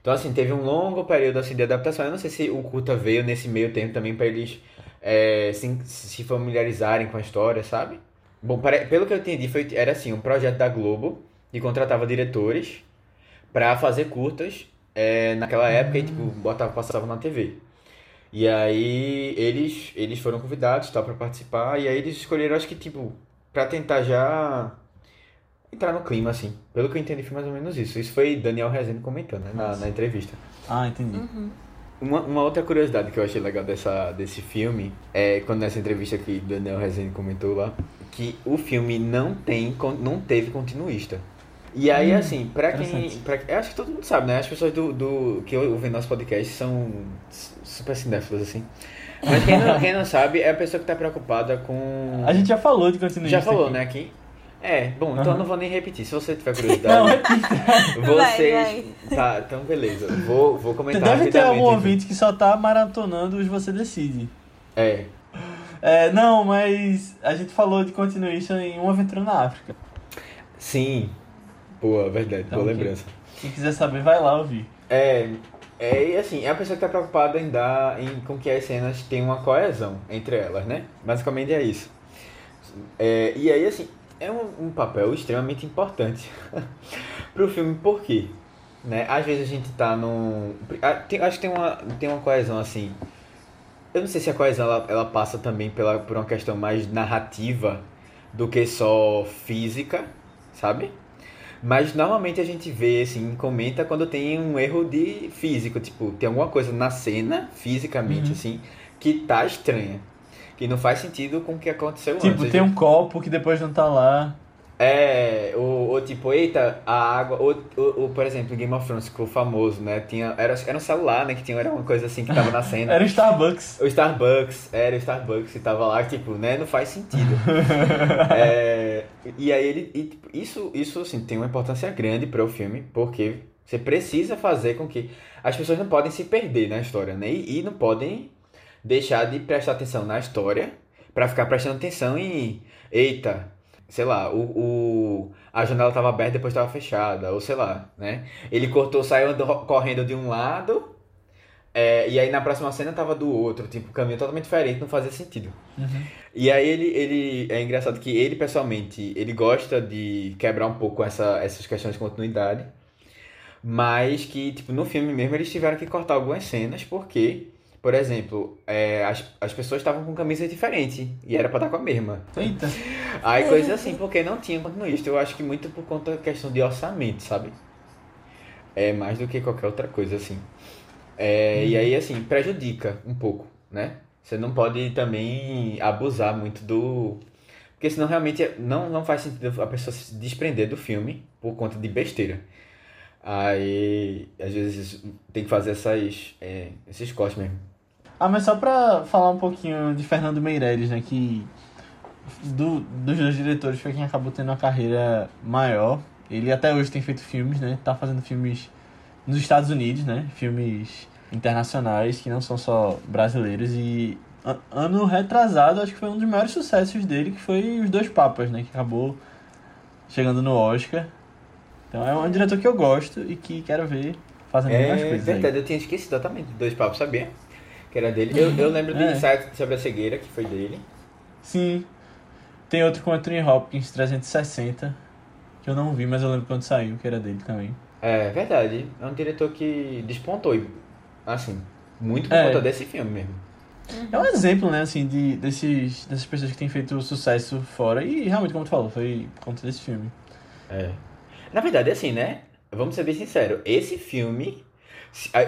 Então, assim, teve um longo período, assim, de adaptação. Eu não sei se o Curta veio nesse meio tempo também pra eles é, se, se familiarizarem com a história, sabe? Bom, pare- pelo que eu entendi, foi, era assim, um projeto da Globo, que contratava diretores pra fazer curtas é, naquela época e, tipo, botava, passava na TV. E aí eles, eles foram convidados tal para participar e aí eles escolheram acho que tipo para tentar já entrar no clima assim. Pelo que eu entendi foi mais ou menos isso. Isso foi Daniel Rezende comentando né, na, na entrevista. Ah, entendi. Uma, uma outra curiosidade que eu achei legal dessa, desse filme é quando nessa entrevista que Daniel Rezende comentou lá que o filme não tem não teve continuista. E aí, Hum, assim, pra quem. Pra, eu acho que todo mundo sabe, né? As pessoas do, do que ouvem nosso podcast são su- super cinéfilos, assim. Mas quem não, quem não sabe é a pessoa que tá preocupada com. A gente já falou de continuista Já falou, aqui. né, aqui? É, bom, então Aham. eu não vou nem repetir. Se você tiver <laughs> Não, curiosidade, repita. vocês. Tá, então beleza. Vou, vou comentar Deve ter algum ouvinte que só tá maratonando os Você Decide. É, É, não, mas a gente falou de continuista em Uma Aventura na África. sim. Boa, verdade, Então, boa lembrança. Quem quiser saber, vai lá ouvir. É, é, e assim, é a pessoa que tá preocupada em dar, em, com que as cenas tenham uma coesão entre elas, né? Basicamente é isso. É, e aí, assim, é um, um papel extremamente importante <laughs> pro filme, por quê? Né? Às vezes a gente tá num... tem- acho que tem uma, tem uma coesão, assim... Eu não sei se a coesão, ela, ela passa também pela, por uma questão mais narrativa do que só física, sabe? Mas normalmente a gente vê, assim, comenta quando tem um erro de físico, tipo, tem alguma coisa na cena, fisicamente, Uhum. assim, que tá estranha. Que não faz sentido com o que aconteceu Tipo, antes. tem um copo que depois não tá lá. É, ou, ou tipo, eita, a água. Ou, ou, ou, por exemplo, em Game of Thrones ficou famoso, né? Tinha, era, era um celular, né? Que tinha era uma coisa assim que tava na cena. Era o Starbucks. O Starbucks, era o Starbucks que tava lá, tipo, né? Não faz sentido. <laughs> É, e aí ele. e, tipo, isso, isso assim, tem uma importância grande para o filme, porque você precisa fazer com que. As pessoas não podem se perder na história, né? E, e não podem deixar de prestar atenção na história para ficar prestando atenção em. Eita, sei lá, o, o, a janela estava aberta depois estava fechada, ou sei lá, né? Ele cortou, saiu andando- correndo de um lado, é, e aí na próxima cena tava do outro, tipo, caminho totalmente diferente, não fazia sentido. E aí ele, ele é engraçado que ele pessoalmente, ele gosta de quebrar um pouco essa, essas questões de continuidade, mas que, tipo, no filme mesmo eles tiveram que cortar algumas cenas porque, por exemplo, é, as, as pessoas estavam com camisas diferentes e era pra estar com a mesma. Eita. Aí coisa assim, porque não tinha continuista. Eu acho que muito por conta da questão de orçamento, sabe? É mais do que qualquer outra coisa, assim. É, E aí, assim, prejudica um pouco, né? Você não pode também abusar muito do. Porque senão realmente não, não faz sentido a pessoa se desprender do filme por conta de besteira. Aí, às vezes, tem que fazer essas, é, esses cortes mesmo. Ah, mas só pra falar um pouquinho de Fernando Meirelles, né? Que do, dos dois diretores foi quem acabou tendo uma carreira maior. Ele até hoje tem feito filmes, né? Tá fazendo filmes nos Estados Unidos, né? Filmes internacionais que não são só brasileiros. E ano retrasado, acho que foi um dos maiores sucessos dele, que foi Os Dois Papas, né? Que acabou chegando no Oscar. Então é um diretor que eu gosto e que quero ver fazendo mais É coisas aí. verdade, eu tinha esquecido de Dois Papos, sabia? Que era dele. Eu, eu lembro É. Insight sobre a cegueira, que foi dele. Sim. Tem outro com Anthony Hopkins, 360, que eu não vi, mas eu lembro quando saiu, que era dele também. É verdade, é um diretor que despontou, assim, muito por É. conta desse filme mesmo. É um exemplo, né, assim, de, desses, dessas pessoas que têm feito sucesso fora. E realmente, como tu falou, foi por conta desse filme. É. Na verdade, assim, né? Vamos ser bem sinceros, esse filme,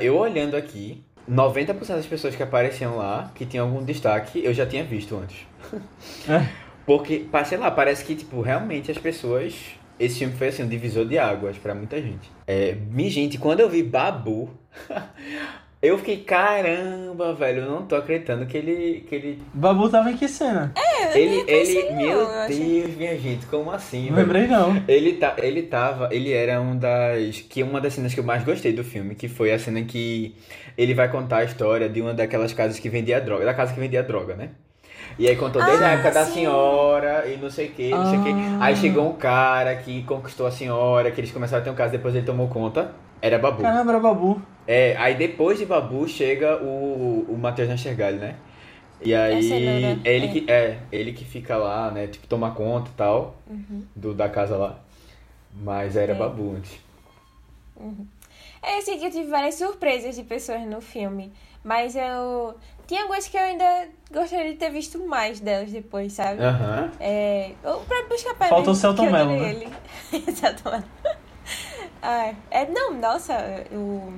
eu olhando aqui, 90% das pessoas que apareciam lá, que tinham algum destaque, eu já tinha visto antes. <laughs> É. Porque, sei lá, parece que, tipo, realmente as pessoas. Esse filme foi assim, um divisor de águas pra muita gente. É, minha gente, quando eu vi Babu, <laughs> Eu fiquei, caramba, velho, eu não tô acreditando que ele. Que ele. Babu tava em que cena? ele, conheci ele, ele meu não, Deus, minha gente, como assim? Não velho? lembrei não. Ele, tá, ele tava, ele era um das, que uma das cenas que eu mais gostei do filme, que foi a cena que ele vai contar a história de uma daquelas casas que vendia droga, da casa que vendia droga, né? E aí contou desde a Ah, época da sim. senhora e não sei o que, não sei o que. Ah. Aí chegou um cara que conquistou a senhora, que eles começaram a ter um caso, depois ele tomou conta, era Babu. Caramba, era Babu. É, aí depois de Babu chega o, o Matheus Nastergalli, né? E aí, Essa loura, é ele é. que é, ele que fica lá, né, tipo, toma conta e tal, do, da casa lá. Mas era É. Babu antes. É assim que eu tive várias surpresas de pessoas no filme. Mas eu. Tinha algumas que eu ainda gostaria de ter visto mais delas depois, sabe? Aham. É. O próprio Buscapé. Falta o Celton que eu Mello, né? ele. <laughs> Celton Mello. Ah, é, não, nossa, o,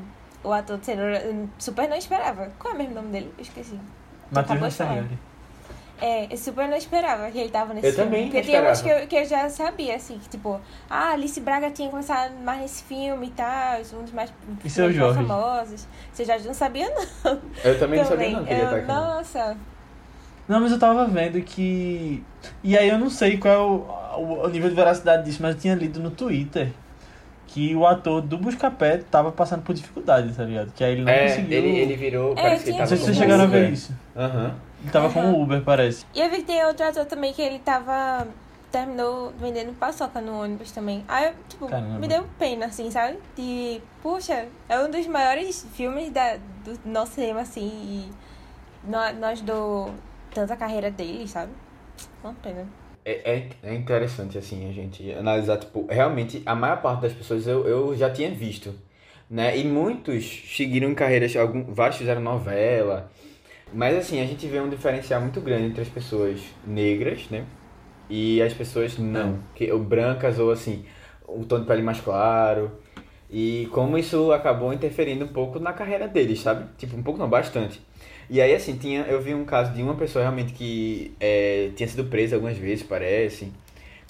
o ator de cenoura eu super não esperava. Qual é mesmo o nome dele? Eu esqueci. Matheus. Nastergalli. É, eu super não esperava que ele tava nesse Eu filme. também Porque umas que eu, que eu já sabia, assim, que tipo, ah, Alice Braga tinha começado mais nesse filme e tal, um dos mais, E seu mais Jorge? famosos. Você já não sabia, não. Eu também não sabia Também. não que ele ia Eu- estar aqui. não. Nossa. Não, mas eu tava vendo que. E aí eu não sei qual é o, o, o nível de veracidade disso, mas eu tinha lido no Twitter que o ator do Buscapé tava passando por dificuldade, tá ligado? Que aí ele não É, conseguiu. ele, ele virou, É, parece que ele tinha Não tava sei se com vocês chegaram a ver isso. Aham. Ele tava Aham. como Uber, parece. E eu vi que tem outro ator também que ele tava. Terminou vendendo paçoca no ônibus também. Aí, tipo, Caramba. me deu pena, assim, sabe? De, puxa, é um dos maiores filmes da, do nosso cinema, assim, e nó- nós do tanta carreira dele, sabe? Uma pena. É, é, é interessante, assim, a gente analisar, tipo, realmente, a maior parte das pessoas eu, eu já tinha visto, né? E muitos seguiram carreiras, algum, vários fizeram novela, mas, assim, a gente vê um diferencial muito grande entre as pessoas negras, né? E as pessoas não, que, ou brancas, ou, assim, o tom de pele mais claro, e como isso acabou interferindo um pouco na carreira deles, sabe? Tipo, um pouco não, bastante. E aí, assim, tinha, eu vi um caso de uma pessoa realmente que é, tinha sido presa algumas vezes, parece.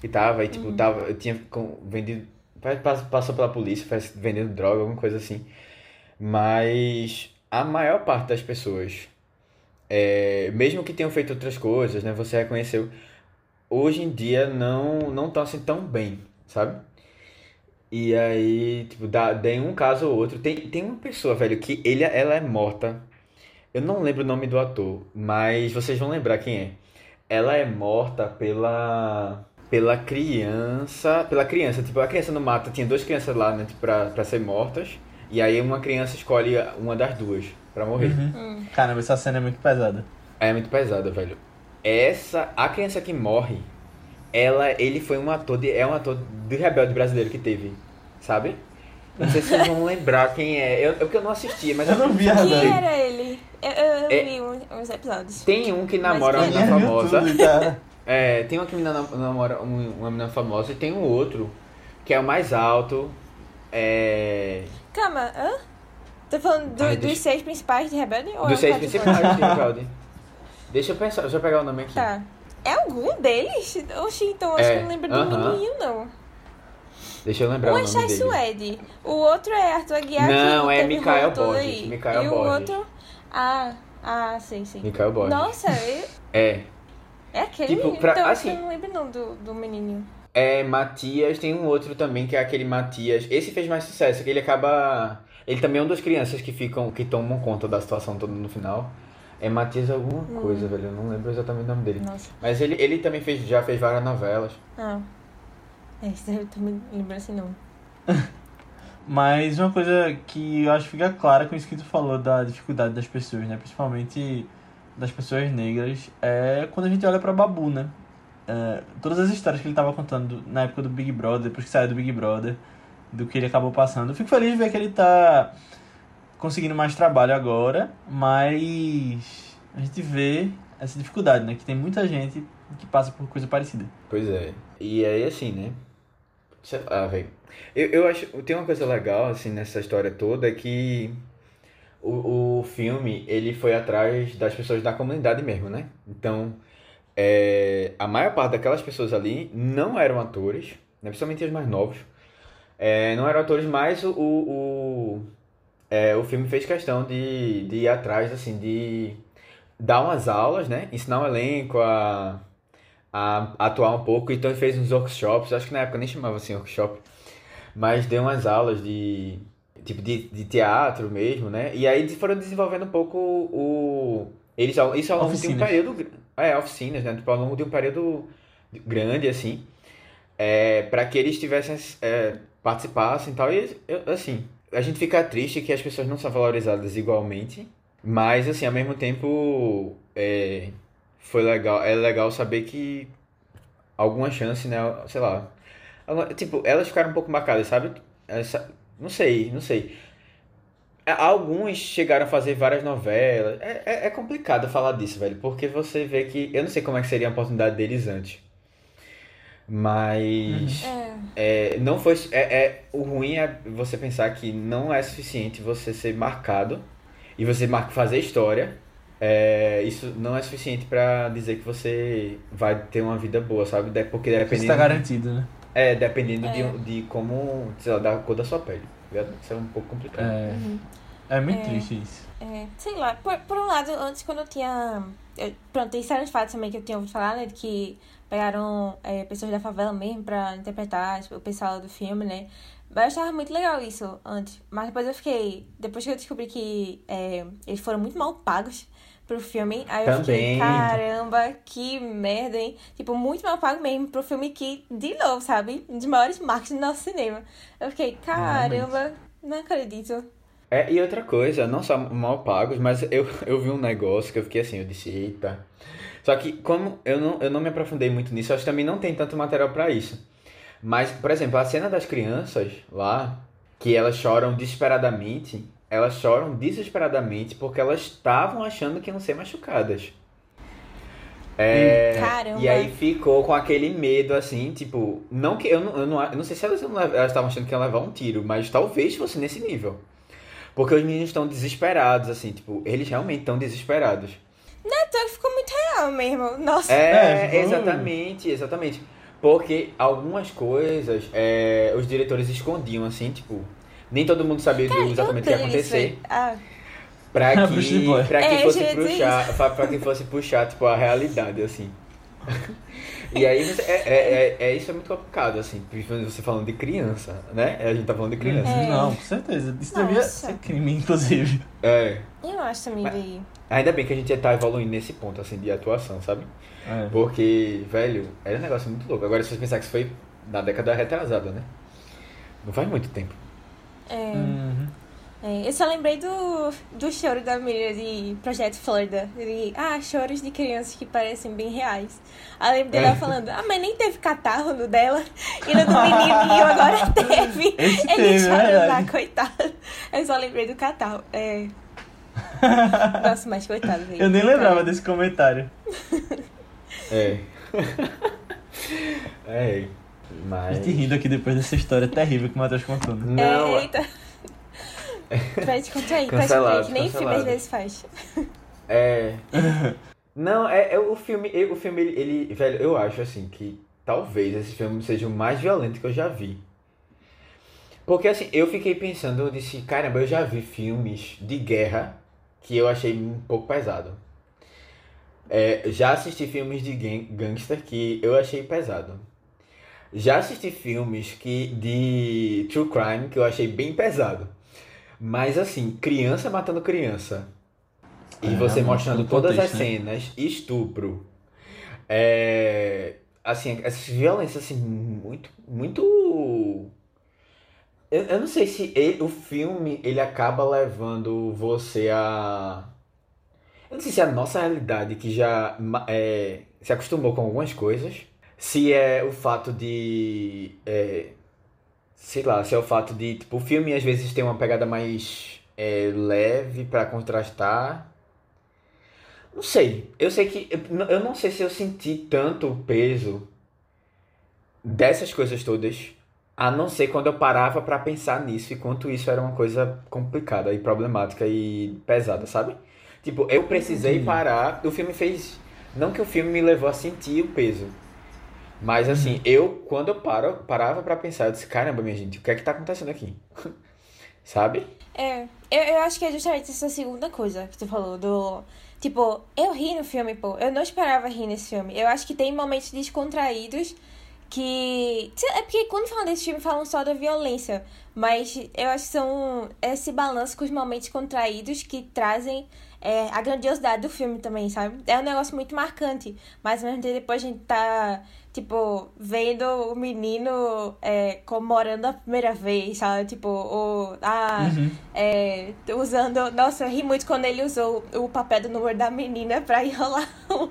Que tava, e tipo, tava, tinha com- vendido. Passou pela polícia, que vendendo droga, alguma coisa assim. Mas a maior parte das pessoas, é, mesmo que tenham feito outras coisas, né? Você reconheceu, hoje em dia não não estão assim tão bem, sabe? E aí, tipo, dá, tem um caso ou outro. Tem, tem uma pessoa, velho, que ele, ela é morta. Eu não lembro o nome do ator, mas vocês vão lembrar quem é. Ela é morta pela pela criança, pela criança, tipo, a criança no mato, tinha duas crianças lá, né, tipo, pra, pra ser mortas. E aí uma criança escolhe uma das duas pra morrer. Uhum. Hum. Caramba, essa cena é muito pesada. É muito pesada, velho. Essa, a criança que morre, ela, ele foi um ator, de, é um ator do Rebelde brasileiro que teve, sabe? Não sei se vocês vão lembrar quem é. Eu, eu, porque eu não assistia, mas Eu não vi a Quem era ele? Eu, eu, É- vi um- uns episódios. Tem um que namora Mas uma menina viu famosa. tudo. <laughs> É, tem uma que namora um- uma menina famosa e tem um outro que é o mais alto. É. Calma, hã? Tô falando do- Ai, dos deixa- seis principais de Rebelde? Ou é Dos um seis principais de Rebelde. Deixa eu pensar, deixa eu pegar o nome aqui. Tá. É algum deles? Oxi, então acho É, que eu não lembro do aham. menininho, não. Deixa eu lembrar Um o é nome Chai dele. Suede. O outro é Arthur Aguiar. Não, é Mikael Borges. Mikael e o Borges. outro... Ah, ah, sei, sei. Mikael Borges. Nossa, eu- É. é aquele Tipo, menino. pra- então assim- eu não lembro não do, do menininho. É Matias, tem um outro também que é aquele Matias. Esse fez mais sucesso, que ele acaba. Ele também é uma das crianças que ficam, que tomam conta da situação toda no final. É Matias alguma Hum. coisa, velho. Eu não lembro exatamente o nome dele. Nossa. Mas ele, ele também fez, já fez várias novelas. Ah. É, isso eu também lembro assim não. <laughs> Mas uma coisa que eu acho que fica clara com isso que tu falou da dificuldade das pessoas, né? Principalmente das pessoas negras, é quando a gente olha pra Babu, né? É, todas as histórias que ele tava contando na época do Big Brother, depois que saiu do Big Brother, do que ele acabou passando. Eu fico feliz de ver que ele tá conseguindo mais trabalho agora, mas a gente vê essa dificuldade, né? Que tem muita gente que passa por coisa parecida. Pois é. E aí, assim, né? Lá, velho. Eu, eu acho. Tem uma coisa legal, assim, nessa história toda, é que o, o filme, ele foi atrás das pessoas da comunidade mesmo, né? Então, é, a maior parte daquelas pessoas ali não eram atores, né? principalmente os mais novos. É, não eram atores, mas o, o, é, o filme fez questão de, de ir atrás, assim, de dar umas aulas, né? Ensinar o elenco a, a atuar um pouco. Então ele fez uns workshops, acho que na época nem chamava assim workshop, mas deu umas aulas de tipo de, de teatro mesmo, né? E aí eles foram desenvolvendo um pouco o eles isso ao longo Oficinas. de um período é oficinas, né? Tipo, ao longo de um período grande assim, é, para que eles tivessem é, participassem e tal e eu, assim a gente fica triste que as pessoas não são valorizadas igualmente, mas assim ao mesmo tempo é, foi legal é legal saber que alguma chance, né? Sei lá. Tipo, elas ficaram um pouco marcadas, sabe? Essa, não sei, não sei. É, Alguns chegaram a fazer várias novelas. É, é, é complicado falar disso, velho, porque você vê que. Eu não sei como é que seria a oportunidade deles antes. Mas. É. É, não foi. É, é, o ruim é você pensar que não é suficiente você ser marcado e você mar- fazer história. É, isso não é suficiente pra dizer que você vai ter uma vida boa, sabe? Porque Isso dependendo. tá garantido, né? É, dependendo É. De, de como. Sei lá, da cor da sua pele. ligado? Isso é um pouco complicado. É, Uhum. é muito É. triste isso. É, sei lá, por, por um lado, antes quando eu tinha. eu- pronto, tem de fatos também que eu tinha ouvido falar, né? De que pegaram é, pessoas da favela mesmo pra interpretar tipo, o pessoal do filme, né? Mas eu achava muito legal isso antes. Mas depois eu fiquei. Depois que eu descobri que é, eles foram muito mal pagos pro filme, aí eu fiquei, Também. caramba, que merda, hein? Tipo, muito mal pago mesmo pro filme que, de novo, sabe? Dos maiores marcos do nosso cinema. Eu fiquei, caramba, não acredito. É, e outra coisa, não só mal pagos, mas eu, <laughs> eu vi um negócio que eu fiquei assim, eu disse, eita. Só que como eu não, eu não me aprofundei muito nisso, acho que também não tem tanto material pra isso. Mas, por exemplo, a cena das crianças lá, que elas choram desesperadamente, elas choram desesperadamente porque elas estavam achando que iam ser machucadas. É, Caramba. e aí ficou com aquele medo assim, tipo, não que eu não, eu não, eu não sei se elas, estavam achando que iam levar um tiro, mas talvez fosse nesse nível. Porque os meninos estão desesperados, assim, tipo, eles realmente estão desesperados. Então ficou muito real mesmo. Nossa. É, É, exatamente, exatamente. Porque algumas coisas é, os diretores escondiam, assim, tipo, nem todo mundo sabia Cara, exatamente o que ia acontecer. Ah, Pra de <laughs> que, pra que É, fosse puxar, pra, pra que fosse puxar, tipo, a realidade, assim. E aí, é, é, é, é- isso é muito complicado, assim, você falando de criança, né? A gente tá falando de criança. É. Não, com certeza. Isso devia ser crime, inclusive. É. eu acho também, Mas- velho. Ainda bem que a gente tá evoluindo nesse ponto, assim, de atuação, sabe? É. Porque, velho, era um negócio muito louco. Agora, se você pensar que isso foi na década retrasada, né? Não faz muito tempo. É, Uhum. é, eu só lembrei do, do choro da menina de Projeto Florida. De, ah, choros de crianças que parecem bem reais. Aí eu lembro dela É. falando, ah, mas nem teve catarro no dela. E no do menininho agora <laughs> teve. Esse Ele teve, é chorando lá, coitado. Eu só lembrei do catarro. É. <laughs> Nossa, mas coitado, velho. Eu nem lembrava desse comentário. <laughs> É. é. A Mas. gente rindo aqui depois dessa história terrível que o Matheus contou, né? Não, É, eita. <laughs> Pede conta aí, pede aí, que nem filme às vezes faz. é. <laughs> Não, é, é o filme. é- O filme, ele, ele- Velho, eu acho assim que talvez esse filme seja o mais violento que eu já vi. Porque assim, eu fiquei pensando, eu disse, caramba, eu já vi filmes de guerra que eu achei um pouco pesado. É, já assisti filmes de gang- gangster que eu achei pesado. Já assisti filmes que de true crime que eu achei bem pesado. Mas assim, criança matando criança. E É, você mostrando todas as contexto, né? cenas, estupro. É, assim, essas violências assim, muito, muito. Eu, eu não sei se ele- o filme ele acaba levando você a. Eu não sei se é a nossa realidade que já é, se acostumou com algumas coisas. Se é o fato de. é, sei lá, se é o fato de. Tipo, o filme às vezes tem uma pegada mais é, leve pra contrastar. Não sei. Eu sei que. Eu não sei se eu senti tanto o peso dessas coisas todas. A não ser quando eu parava pra pensar nisso e quanto isso era uma coisa complicada e problemática e pesada, sabe? Tipo, eu precisei parar. O filme fez. Não que o filme me levou a sentir o peso. Mas assim, eu, quando eu paro, parava pra pensar, eu disse, caramba, minha gente, o que é que tá acontecendo aqui? <laughs> sabe? É, eu, eu acho que é justamente essa segunda coisa que tu falou, do. Tipo, eu ri no filme, pô. Eu não esperava rir nesse filme. Eu acho que tem momentos descontraídos que. É porque quando falam desse filme falam só da violência. Mas eu acho que são esse balanço com os momentos contraídos que trazem é, a grandiosidade do filme também, sabe? É um negócio muito marcante. Mas mesmo tempo depois a gente tá, tipo, vendo o menino é, comemorando a primeira vez, sabe? Tipo, o. Ah, Uhum. é, usando. Nossa, eu ri muito quando ele usou o papel do número da menina pra <laughs> enrolar o.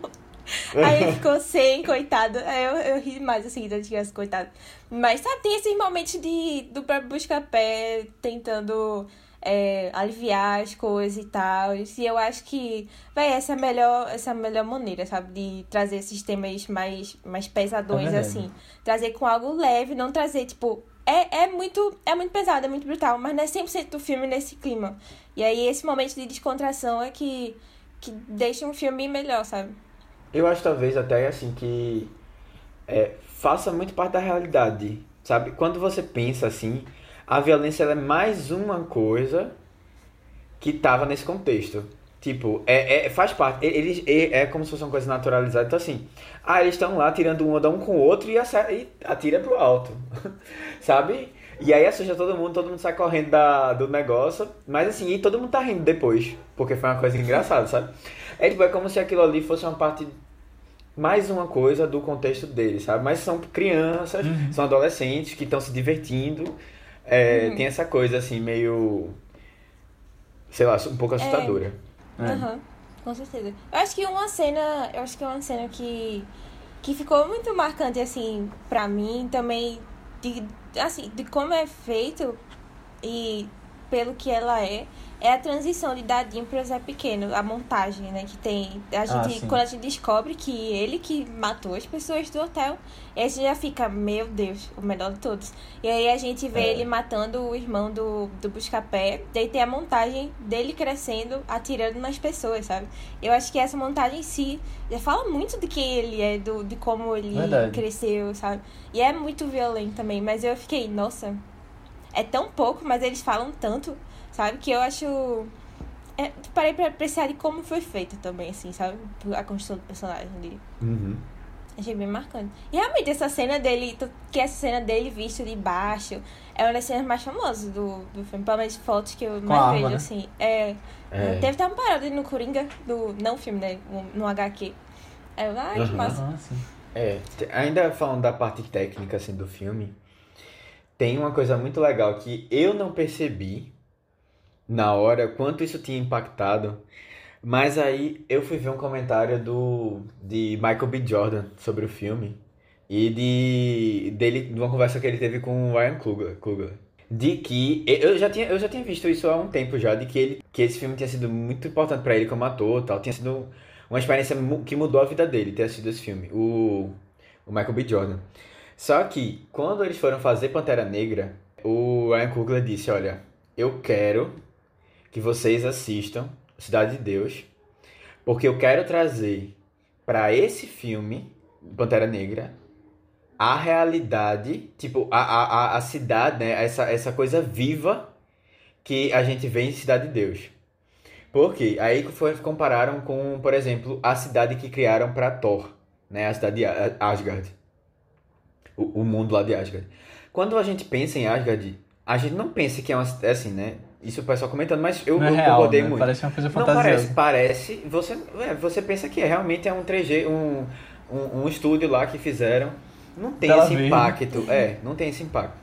<laughs> Aí ele ficou sem, coitado. Aí eu, eu ri mais assim das crianças, coitado. Mas sabe, tem esses momentos de, do próprio Buscapé tentando é, aliviar as coisas e tal. E eu acho que, véi, essa é a melhor, essa é a melhor maneira, sabe? De trazer esses temas mais, mais pesadões, É assim. Trazer com algo leve, não trazer, tipo. É, é, muito, é muito pesado, é muito brutal, mas não é 100% do filme nesse clima. E aí, esse momento de descontração é que, que deixa um filme melhor, sabe? Eu acho talvez até assim que é, faça muito parte da realidade, sabe? Quando você pensa assim, a violência é mais uma coisa que tava nesse contexto. Tipo, é, é, faz parte. Eles, é, é como se fosse uma coisa naturalizada. Então, assim, ah, eles estão lá tirando um onda um com o outro e, acerta, e atira pro alto. <laughs> sabe? E aí assusta todo mundo, todo mundo sai correndo da, do negócio. Mas assim, e todo mundo tá rindo depois. Porque foi uma coisa engraçada, sabe? É tipo, é como se aquilo ali fosse uma parte. Mais uma coisa do contexto deles, sabe? Mas são crianças, Uhum. são adolescentes que estão se divertindo. É, Uhum. Tem essa coisa assim, meio. Sei lá, um pouco assustadora. É. Aham, com certeza. Eu acho que uma cena, eu acho que é uma cena que que ficou muito marcante assim pra mim também de assim, de como é feito e pelo que ela é, é a transição de Dadinho para Zé Pequeno, a montagem, né, que tem a gente sim. quando a gente descobre que ele que matou as pessoas do hotel, a gente já fica, meu Deus, o melhor de todos. E aí a gente vê É. ele matando o irmão do, do Buscapé. Daí tem a montagem dele crescendo, atirando nas pessoas, sabe? Eu acho que essa montagem em si já fala muito de quem ele é, do, de como ele Verdade. cresceu, sabe? E é muito violento também, mas eu fiquei, nossa, é tão pouco, mas eles falam tanto, sabe? Que eu acho. É, parei pra apreciar de como foi feito também, assim, sabe? A construção do personagem dele. Uhum. Achei bem marcante. E realmente, essa cena dele, que essa cena dele visto de baixo, é uma das cenas mais famosas do, do filme. Pelo menos fotos que eu a mais arma, vejo, né? assim. É, É. Teve até uma parada no Coringa, do, não filme, né? No HQ. Aí eu, ai, que Aham. massa. Ah. É, ainda falando da parte técnica assim do filme, tem uma coisa muito legal que eu não percebi na hora quanto isso tinha impactado, mas aí eu fui ver um comentário do de Michael B. Jordan sobre o filme e de dele de uma conversa que ele teve com o Ryan Coogler, Coogler de que eu já tinha eu já tinha visto isso há um tempo já de que ele que esse filme tinha sido muito importante pra ele como ator, tal, tinha sido uma experiência que mudou a vida dele ter assistido esse filme, o o Michael B. Jordan. Só que, quando eles foram fazer Pantera Negra, o Ryan Coogler disse, olha, eu quero que vocês assistam Cidade de Deus, porque eu quero trazer para esse filme, Pantera Negra, a realidade, tipo, a, a, a- cidade, né, essa, essa coisa viva que a gente vê em Cidade de Deus. Por quê? Aí foi, compararam com, por exemplo, a cidade que criaram para Thor, né, a cidade de Asgard o, o mundo lá de Asgard. Quando a gente pensa em Asgard, a gente não pensa que é uma é assim, né? Isso o pessoal comentando, mas eu, Não é eu real, concordei né? muito. Parece uma coisa não parece, fantasiosa. parece. Você, é, você pensa que é, realmente é um 3G, um, um, um estúdio lá que fizeram. Não tem esse impacto. É, não tem esse impacto.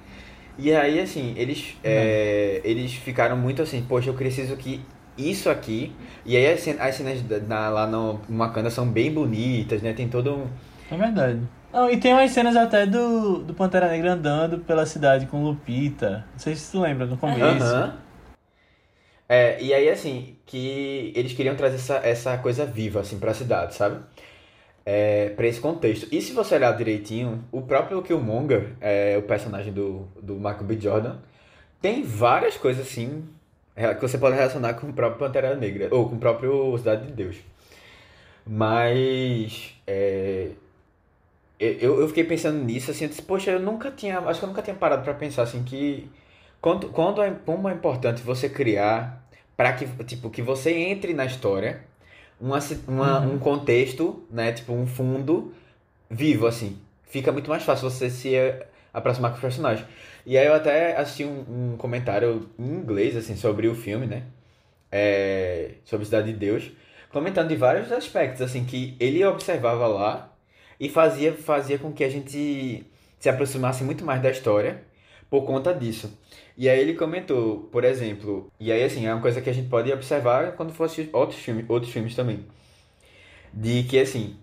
E aí, assim, eles, é, eles ficaram muito assim, poxa, eu preciso que isso aqui. E aí as cen- as cenas na- lá no Wakanda são bem bonitas, né? Tem todo um. É verdade. Não, e tem umas cenas até do, do Pantera Negra andando pela cidade com Lupita. Não sei se tu lembra, no começo. Aham. É, e aí, assim, que eles queriam trazer essa, essa coisa viva, assim, pra cidade, sabe? É, pra esse contexto. E se você olhar direitinho, o próprio Killmonger, é, o personagem do, do Michael B. Jordan, tem várias coisas, assim, que você pode relacionar com o próprio Pantera Negra, ou com o próprio Cidade de Deus. Mas, é, eu, eu fiquei pensando nisso, assim, eu disse, poxa, eu nunca tinha, acho que eu nunca tinha parado pra pensar, assim, que Quando, quando é, como é importante você criar para que, tipo, que você entre na história uma, uma, Uhum. um contexto, né? Tipo, um fundo vivo, assim. Fica muito mais fácil você se eh, aproximar com os personagens. E aí eu até assisti um, um comentário em inglês, assim, sobre o filme, né? É, sobre Cidade de Deus, comentando de vários aspectos, assim, que ele observava lá e fazia, fazia com que a gente se aproximasse muito mais da história por conta disso. E aí ele comentou, por exemplo, e aí assim, é uma coisa que a gente pode observar quando for outros filmes, outros filmes também. De que assim,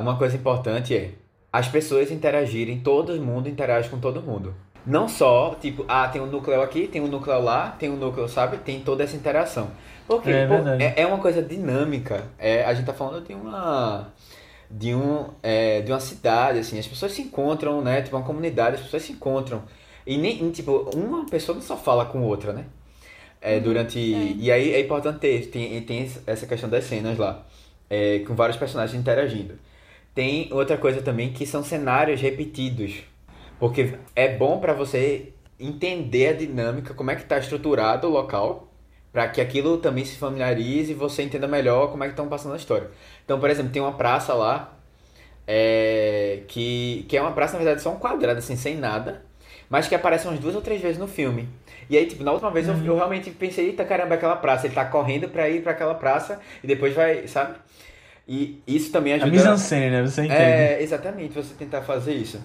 uma coisa importante é as pessoas interagirem, todo mundo interage com todo mundo. Não só, tipo, ah, tem um núcleo aqui, tem um núcleo lá, tem um núcleo, sabe? Tem toda essa interação. Porque É verdade. é, é uma coisa dinâmica. É, a gente tá falando de uma de um é, de uma cidade assim, as pessoas se encontram, né? Tipo uma comunidade, as pessoas se encontram. E nem, tipo, uma pessoa não só fala com outra, né? É, durante. E aí é importante ter, tem, tem essa questão das cenas lá, é, com vários personagens interagindo. Tem outra coisa também que são cenários repetidos. Porque é bom pra você entender a dinâmica, como é que tá estruturado o local, pra que aquilo também se familiarize e você entenda melhor como é que estão passando a história. Então, por exemplo, tem uma praça lá, é, que, que é uma praça, na verdade, só um quadrado, assim, sem nada, mas que aparece umas duas ou três vezes no filme. E aí, tipo, na última vez eu, eu realmente pensei, eita caramba, é aquela praça. Ele tá correndo pra ir pra aquela praça e depois vai, sabe? E isso também A ajuda. mise-en-scène, né? Você entende. É, exatamente, você tentar fazer isso.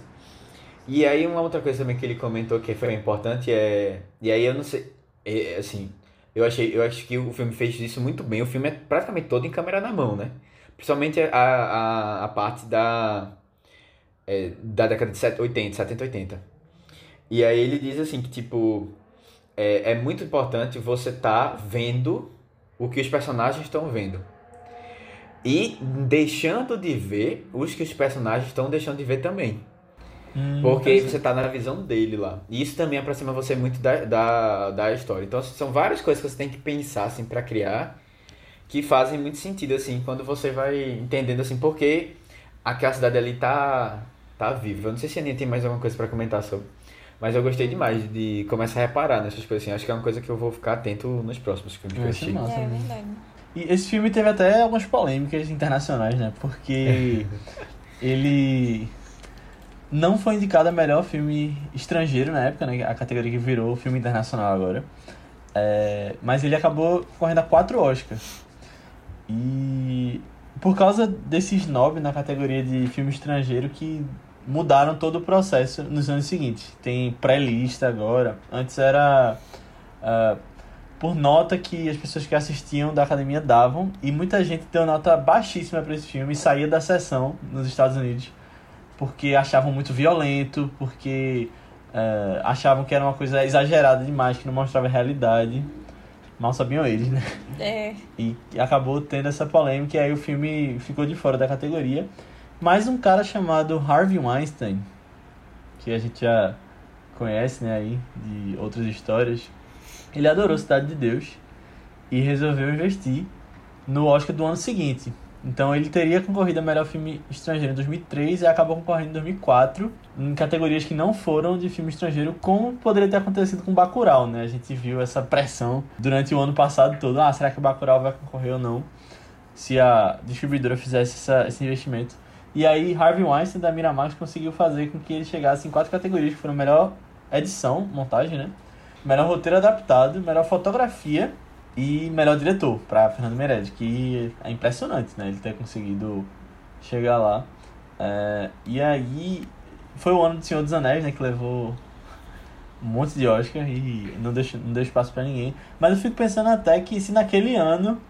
E aí uma outra coisa também que ele comentou que foi importante é. E aí eu não sei. é, assim, eu achei. Eu acho que o filme fez isso muito bem. O filme é praticamente todo em câmera na mão, né? Principalmente a, a, a parte da. é, da década de 70, 80, 70, 80. E aí ele diz assim que, tipo, é, é muito importante você estar vendo o que os personagens estão vendo. E deixando de ver os que os personagens estão deixando de ver também. Hum, Porque você tá na visão dele lá. E isso também aproxima você muito da, da, da história. Então, assim, são várias coisas que você tem que pensar, assim, pra criar, que fazem muito sentido, assim, quando você vai entendendo, assim, porque aquela cidade ali tá, tá viva. Eu não sei se a Aninha tem mais alguma coisa pra comentar sobre. Mas eu gostei demais de começar a reparar nessas coisas, assim. Acho que é uma coisa que eu vou ficar atento nos próximos filmes que eu assistir. massa. É né? verdade. E esse filme teve até algumas polêmicas internacionais, né? Porque <laughs> ele não foi indicado a melhor filme estrangeiro na época, né? A categoria que virou filme internacional agora. É, mas ele acabou correndo a quatro Oscars. E por causa desses nove na categoria de filme estrangeiro que mudaram todo o processo nos anos seguintes. Tem pré-lista agora. Antes era ah, por nota que as pessoas que assistiam da academia davam. E muita gente deu nota baixíssima para esse filme e saía da sessão nos Estados Unidos porque achavam muito violento, porque eh, achavam que era uma coisa exagerada demais, que não mostrava a realidade. Mal sabiam eles, né? É. E acabou tendo essa polêmica e aí o filme ficou de fora da categoria. Mas um cara chamado Harvey Weinstein, que a gente já conhece, né, aí, de outras histórias, ele adorou Cidade de Deus e resolveu investir no Oscar do ano seguinte. Então ele teria concorrido a melhor filme estrangeiro em 2003 e acabou concorrendo em 2004 em categorias que não foram de filme estrangeiro, como poderia ter acontecido com Bacurau, né? A gente viu essa pressão durante o ano passado todo. Ah, será que o Bacurau vai concorrer ou não? Se a distribuidora fizesse essa, esse investimento. E aí Harvey Weinstein da Miramax conseguiu fazer com que ele chegasse em quatro categorias que foram melhor edição, montagem, né? Melhor roteiro adaptado, melhor fotografia e melhor diretor para Fernando Meirelles, que é impressionante, né? Ele ter conseguido chegar lá. É, e aí foi o ano do Senhor dos Anéis, né? Que levou um monte de Oscar e não deu, não deu espaço para ninguém. Mas eu fico pensando até que se naquele ano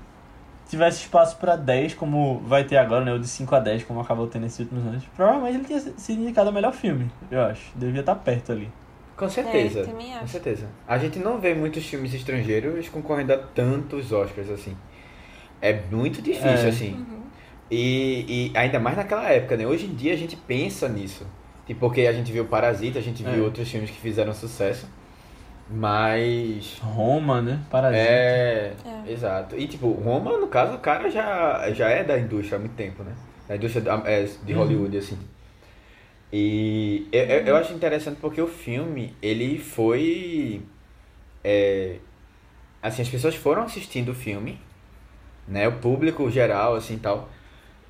tivesse espaço para 10, como vai ter agora, né? O de 5 a 10, como acabou tendo nesses últimos anos, provavelmente ele tinha sido indicado o melhor filme, eu acho. Devia estar perto ali. Com certeza. É. Com certeza. A gente não vê muitos filmes estrangeiros concorrendo a tantos Oscars assim. É muito difícil, É. Uhum. assim. E, e ainda mais naquela época, né? Hoje em dia a gente pensa nisso. Tipo, porque a gente viu Parasita, a gente viu É. outros filmes que fizeram sucesso. Mas. Roma, né? Parasita. É, É. exato. E tipo, Roma, no caso, o cara já, já é da indústria há muito tempo, né? Da indústria é, de Uhum. Hollywood, assim. E eu, eu, eu acho interessante porque o filme, ele foi. é, assim, as pessoas foram assistindo o filme, né? O público geral, assim tal.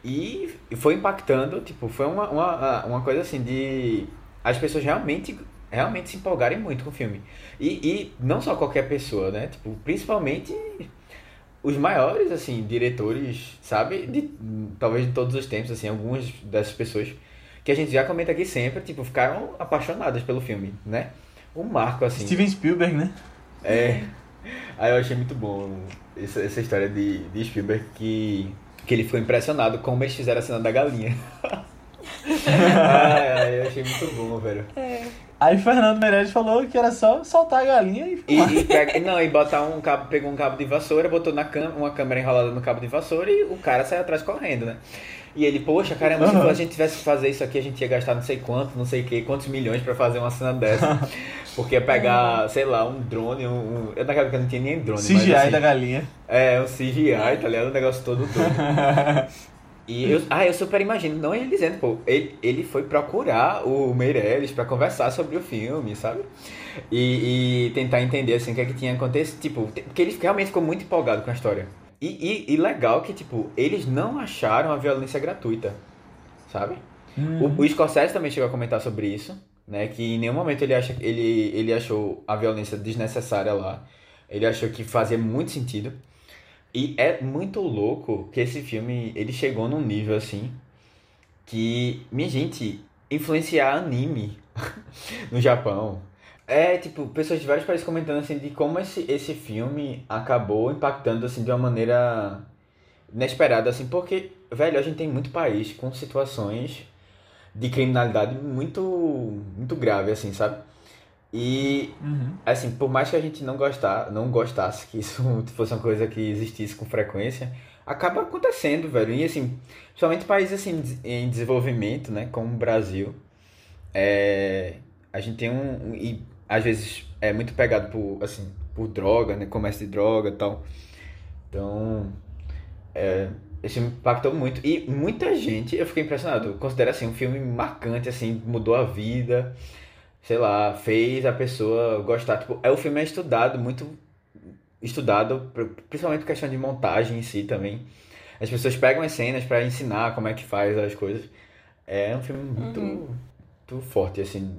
E foi impactando, tipo, foi uma, uma, uma coisa assim de. As pessoas realmente, realmente se empolgarem muito com o filme. E, e não só qualquer pessoa, né? Tipo, principalmente os maiores, assim, diretores, sabe? De, talvez de todos os tempos, assim, algumas dessas pessoas que a gente já comenta aqui sempre, tipo, ficaram apaixonadas pelo filme, né? Um marco, assim. Steven Spielberg, né? É. Aí eu achei muito bom essa, essa história de, de Spielberg que, que ele ficou impressionado como eles fizeram a cena da galinha. <laughs> ai, ai, eu achei muito bom, velho. É. Aí Fernando Meirelles falou que era só soltar a galinha e E, e pega- não, e botar um cabo, pegou um cabo de vassoura, botou na cam uma câmera enrolada no cabo de vassoura e o cara saiu atrás correndo, né? E ele, poxa, caramba, se Aham. a gente tivesse que fazer isso aqui, a gente ia gastar não sei quanto, não sei o que, quantos milhões pra fazer uma cena dessa. <laughs> Porque ia pegar, sei lá, um drone, um. um eu naquela época não tinha nem drone, CGI mas assim, da galinha. É, um CGI, tá ligado? Um negócio todo doido. <laughs> E eu, ah, eu super imagino, não ele dizendo, pô, ele, ele foi procurar o Meirelles pra conversar sobre o filme, sabe? E, e tentar entender, assim, o que é que tinha acontecido, tipo, porque ele realmente ficou muito empolgado com a história. E, e, e legal que, tipo, eles não acharam a violência gratuita, sabe? O, o Scorsese também chegou a comentar sobre isso, né? Que em nenhum momento ele, acha, ele, ele achou a violência desnecessária lá. Ele achou que fazia muito sentido. E é muito louco que esse filme, ele chegou num nível assim, que, minha gente, influenciar anime <laughs> no Japão. É, tipo, pessoas de vários países comentando assim de como esse, esse filme acabou impactando assim de uma maneira inesperada, assim, porque, velho, a gente tem muito país com situações de criminalidade muito, muito grave, assim, sabe? E, Uhum. assim, por mais que a gente não gostar, não gostasse que isso <laughs> fosse uma coisa que existisse com frequência, acaba acontecendo, velho. E, assim, principalmente países, assim, em desenvolvimento, né, como o Brasil, é, a gente tem um, um- e às vezes é muito pegado por, assim, por droga, né, comércio de droga e tal. Então, é, me impactou muito. E muita gente, eu fiquei impressionado. Eu considero assim um filme marcante, assim, mudou a vida. Sei lá, fez a pessoa gostar. Tipo, é o filme é estudado, muito estudado, pr- principalmente por questão de montagem em si também. As pessoas pegam as cenas pra ensinar como é que faz as coisas. É um filme muito, muito forte, assim.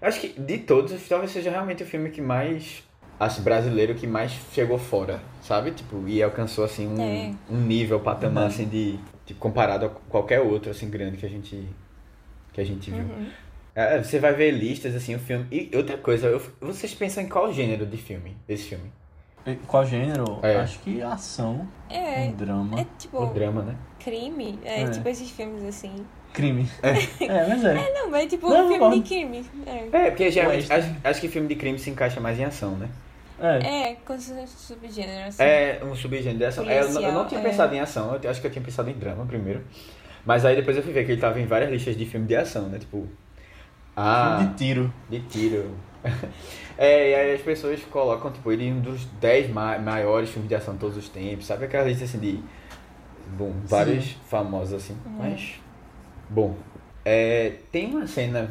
Acho que de todos, talvez seja realmente o filme que mais assim, brasileiro que mais chegou fora, sabe? Tipo, e alcançou assim um, É. um nível, patamar Uhum. assim de tipo, comparado a qualquer outro assim grande que a gente que a gente viu. Uhum. É, você vai ver listas assim, o filme. E outra coisa, eu- vocês pensam em qual gênero de filme? Desse filme? Qual gênero? É. Acho que ação, É, um drama, é tipo O drama, né? crime. É, É. tipo esses filmes assim. crime. É, <laughs> mas é. Não, mas é tipo Não, um filme concordo. de crime. É. É, porque geralmente acho, acho que filme de crime se encaixa mais em ação, né? É. É, com esse subgênero assim. É um subgênero de ação. É, eu, não- eu não tinha é. pensado em ação, eu acho que eu tinha pensado em drama primeiro. Mas aí depois eu fui ver que ele tava em várias listas de filme de ação, né? Tipo. Ah, Filme de tiro. de tiro. <laughs> é, e aí as pessoas colocam, tipo, ele em um dos 10 ma maiores filmes de ação de todos os tempos, sabe? Aquela lista assim de. Bom, vários famosos assim. Mas. Bom. É, tem uma cena.